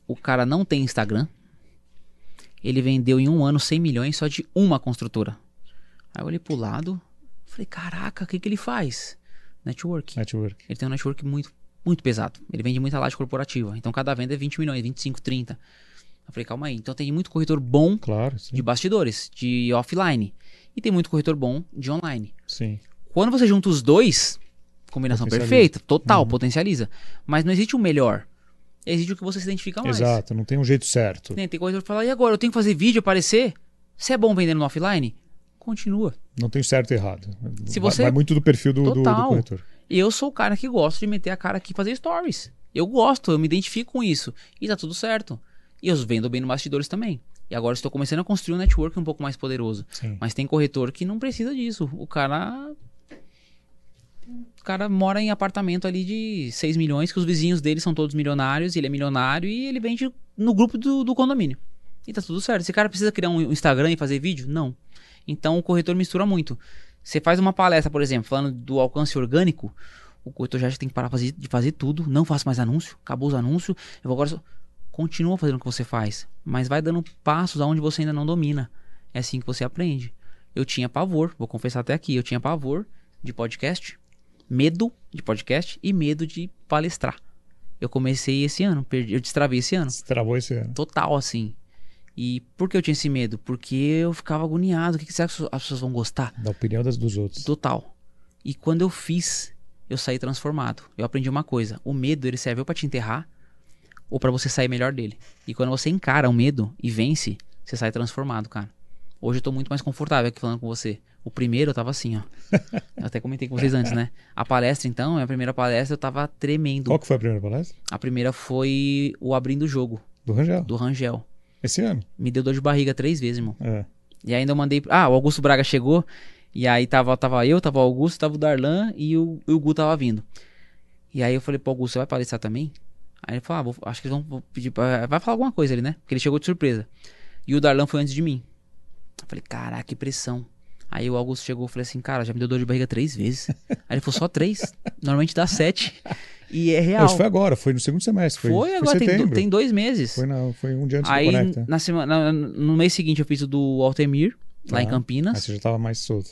O cara não tem Instagram. Ele vendeu em um ano 100 milhões só de uma construtora. Aí eu olhei pro lado. Falei, caraca, o que, que ele faz? Network. Network. Ele tem um network muito muito pesado. Ele vende muita laje corporativa. Então cada venda é 20 milhões, 25, 30. Eu falei, calma aí. Então tem muito corretor bom claro, de bastidores, de offline. E tem muito corretor bom de online. Sim. Quando você junta os dois, combinação perfeita, total, uhum. potencializa. Mas não existe o melhor. Existe o que você se identifica mais. Exato, não tem um jeito certo. Tem, tem corretor que fala, e agora? Eu tenho que fazer vídeo aparecer? Se é bom vendendo no offline, continua. Não tem certo e errado. Se você... Vai muito do perfil do, do, do corretor. Eu sou o cara que gosta de meter a cara aqui e fazer stories. Eu gosto, eu me identifico com isso. E tá tudo certo. E eu vendo bem no bastidores também. E agora estou começando a construir um network um pouco mais poderoso. Sim. Mas tem corretor que não precisa disso. O cara. O cara mora em apartamento ali de 6 milhões, que os vizinhos dele são todos milionários, ele é milionário e ele vende no grupo do, do condomínio. E tá tudo certo. Esse cara precisa criar um Instagram e fazer vídeo? Não. Então o corretor mistura muito. Você faz uma palestra, por exemplo, falando do alcance orgânico, o corretor já tem que parar de fazer tudo, não faço mais anúncio, acabou os anúncios, eu vou agora. Só... Continua fazendo o que você faz, mas vai dando passos aonde você ainda não domina. É assim que você aprende. Eu tinha pavor, vou confessar até aqui, eu tinha pavor de podcast, medo de podcast e medo de palestrar. Eu comecei esse ano, perdi, eu destravei esse ano. Destravou esse ano. Total, assim. E por que eu tinha esse medo? Porque eu ficava agoniado. O que, que será que as pessoas vão gostar? Da opinião das, dos outros. Total. E quando eu fiz, eu saí transformado. Eu aprendi uma coisa: o medo ele serve ou para te enterrar ou para você sair melhor dele. E quando você encara o medo e vence, você sai transformado, cara. Hoje eu tô muito mais confortável aqui falando com você. O primeiro eu tava assim, ó. eu até comentei com vocês antes, né? A palestra, então, a primeira palestra eu tava tremendo. Qual que foi a primeira palestra? A primeira foi o Abrindo o Jogo. Do Rangel? Do Rangel. Esse ano? Me deu dor de barriga três vezes, irmão. É. E ainda eu mandei. Ah, o Augusto Braga chegou. E aí tava, tava eu, tava o Augusto, tava o Darlan e o, e o Gu tava vindo. E aí eu falei pro Augusto, você vai palestrar também? Aí ele falou, ah, vou, acho que eles vão pedir pra, Vai falar alguma coisa ali, né? Porque ele chegou de surpresa. E o Darlan foi antes de mim. Eu falei, caraca, que pressão. Aí o Augusto chegou e falei assim, cara, já me deu dor de barriga três vezes. Aí ele falou, só três? Normalmente dá sete. E é real. Isso foi agora, foi no segundo semestre. Foi, foi agora, foi tem, tem, dois meses. Foi, na, foi um dia antes Aí, do Conecta. Na semana, no mês seguinte eu fiz o do Altemir, lá ah, em Campinas. Aí você já tava mais solto.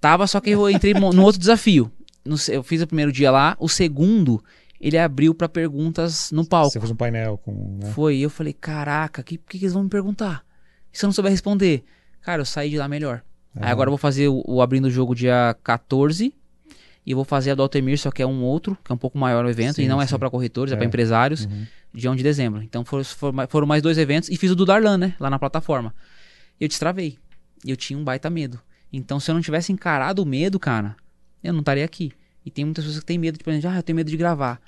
Tava, só que eu entrei no outro desafio. No, eu fiz o primeiro dia lá, o segundo ele abriu para perguntas no palco. Você fez um painel com. Né? Foi, eu falei, caraca, o que, que, que, eles vão me perguntar? E se eu não souber responder? Cara, eu saí de lá melhor. Uhum. Aí agora eu vou fazer o, o, abrindo o jogo dia 14 e vou fazer a do Altemir, só que é um outro, que é um pouco maior o evento, sim, e não sim. é só para corretores, é, é para empresários, uhum. dia 1 de dezembro. Então foram, foram mais dois eventos e fiz o do Darlan, né, lá na plataforma. Eu destravei. E eu tinha um baita medo. Então se eu não tivesse encarado o medo, cara, eu não estaria aqui. E tem muitas pessoas que têm medo, tipo, ah, eu tenho medo de gravar.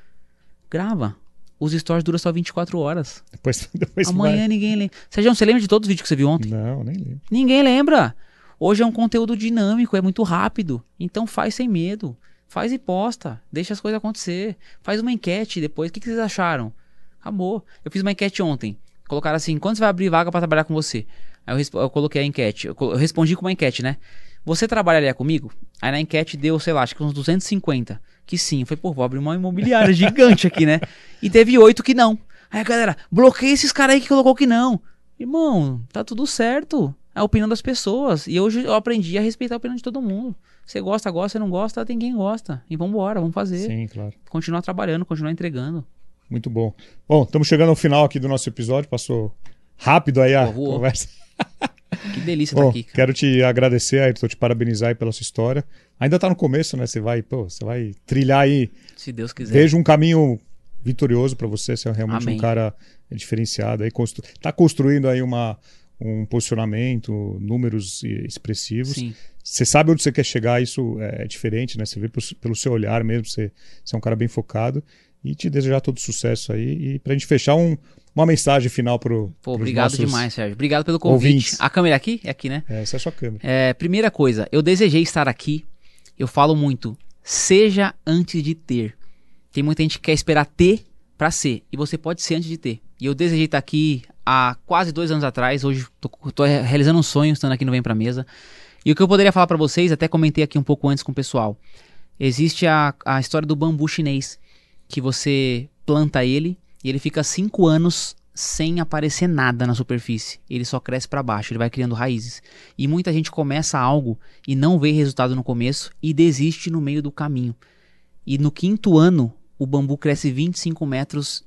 Grava. Os stories duram só 24 horas. Depois, depois Amanhã vai. ninguém lembra. Sérgio, você lembra de todos os vídeos que você viu ontem? Não, nem lembro. Ninguém lembra. Hoje é um conteúdo dinâmico, é muito rápido. Então faz sem medo. Faz e posta. Deixa as coisas acontecer. Faz uma enquete depois. O que, vocês acharam? Acabou. Eu fiz uma enquete ontem. Colocaram assim: quando você vai abrir vaga para trabalhar com você? Aí eu, eu coloquei a enquete. Eu, respondi com uma enquete, né? Você trabalharia comigo? Aí na enquete deu, sei lá, acho que uns 250. Que sim. Falei, pô, vou abrir uma imobiliária gigante aqui, né? E teve oito que não. Aí galera, bloqueia esses caras aí que colocou que não. Irmão, tá tudo certo. A opinião das pessoas. E hoje eu aprendi a respeitar a opinião de todo mundo. Você gosta, gosta, você não gosta, tem quem gosta. E vamos embora, vamos fazer. Sim, claro. Continuar trabalhando, continuar entregando. Muito bom. Bom, estamos chegando ao final aqui do nosso episódio. Passou rápido aí a conversa. Que delícia estar tá aqui. Cara. Quero te agradecer, Ayrton, te parabenizar aí pela sua história. Ainda está no começo, né? Você vai, pô, você vai trilhar aí. Se Deus quiser. Vejo um caminho vitorioso para você. Você é realmente Amém. um cara diferenciado aí. Constru... Tá construindo aí uma, um posicionamento, números expressivos. Sim. Você sabe onde você quer chegar, isso é diferente, né? Você vê pelo seu olhar mesmo, você, você é um cara bem focado. E te desejar todo sucesso aí. E pra gente fechar um, uma mensagem final pro. Pô, obrigado demais, Sérgio. Obrigado pelo convite. Ouvintes. A câmera é aqui? É aqui, né? É, essa é a sua câmera. É, primeira coisa, eu desejei estar aqui. Eu falo muito, seja antes de ter. Tem muita gente que quer esperar ter para ser. E você pode ser antes de ter. E eu desejei estar aqui há quase dois anos atrás. Hoje tô realizando um sonho, estando aqui no Vem Pra Mesa. E o que eu poderia falar para vocês, até comentei aqui um pouco antes com o pessoal. Existe a, a história do bambu chinês que você planta ele e ele fica cinco anos sem aparecer nada na superfície. Ele só cresce para baixo, ele vai criando raízes. E muita gente começa algo e não vê resultado no começo e desiste no meio do caminho. E no quinto ano, o bambu cresce 25 metros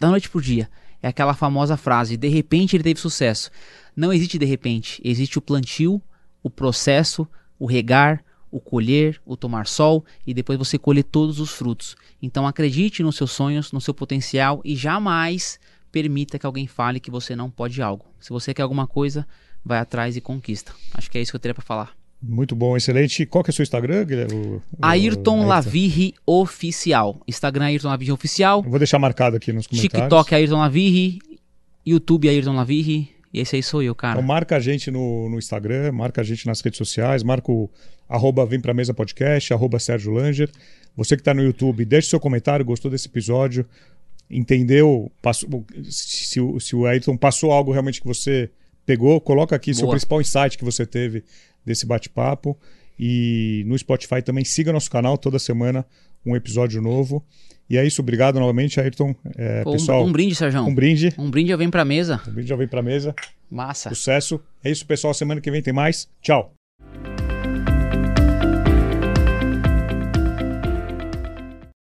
da noite pro dia. É aquela famosa frase: de repente ele teve sucesso. Não existe de repente, existe o plantio, o processo, o regar, o colher, o tomar sol e depois você colher todos os frutos. Então acredite nos seus sonhos, no seu potencial e jamais permita que alguém fale que você não pode algo. Se você quer alguma coisa, vai atrás e conquista. Acho que é isso que eu teria para falar. Muito bom, excelente. Qual que é o seu Instagram? O, Ayrton o, Lavirri Oficial. Instagram Ayrton Lavirri Oficial. vou deixar marcado aqui nos comentários. TikTok Ayrton Lavirri. YouTube Ayrton Lavirri. E esse aí sou eu, cara. Então marca a gente no, no Instagram, marca a gente nas redes sociais, marca o arroba Vem Pra Mesa Podcast, arroba Sérgio Langer. Você que está no YouTube, deixe seu comentário, gostou desse episódio, entendeu, passou, se, se o Ayrton passou algo realmente que você pegou, coloca aqui Boa. seu principal insight que você teve desse bate-papo. E no Spotify também siga nosso canal toda semana um episódio novo. E é isso, obrigado novamente, Ayrton. É, um, pessoal, um brinde, Sérgio. Um brinde. Um brinde já vem pra mesa. Um brinde já vem pra mesa. Massa. Sucesso. É isso, pessoal. Semana que vem tem mais. Tchau.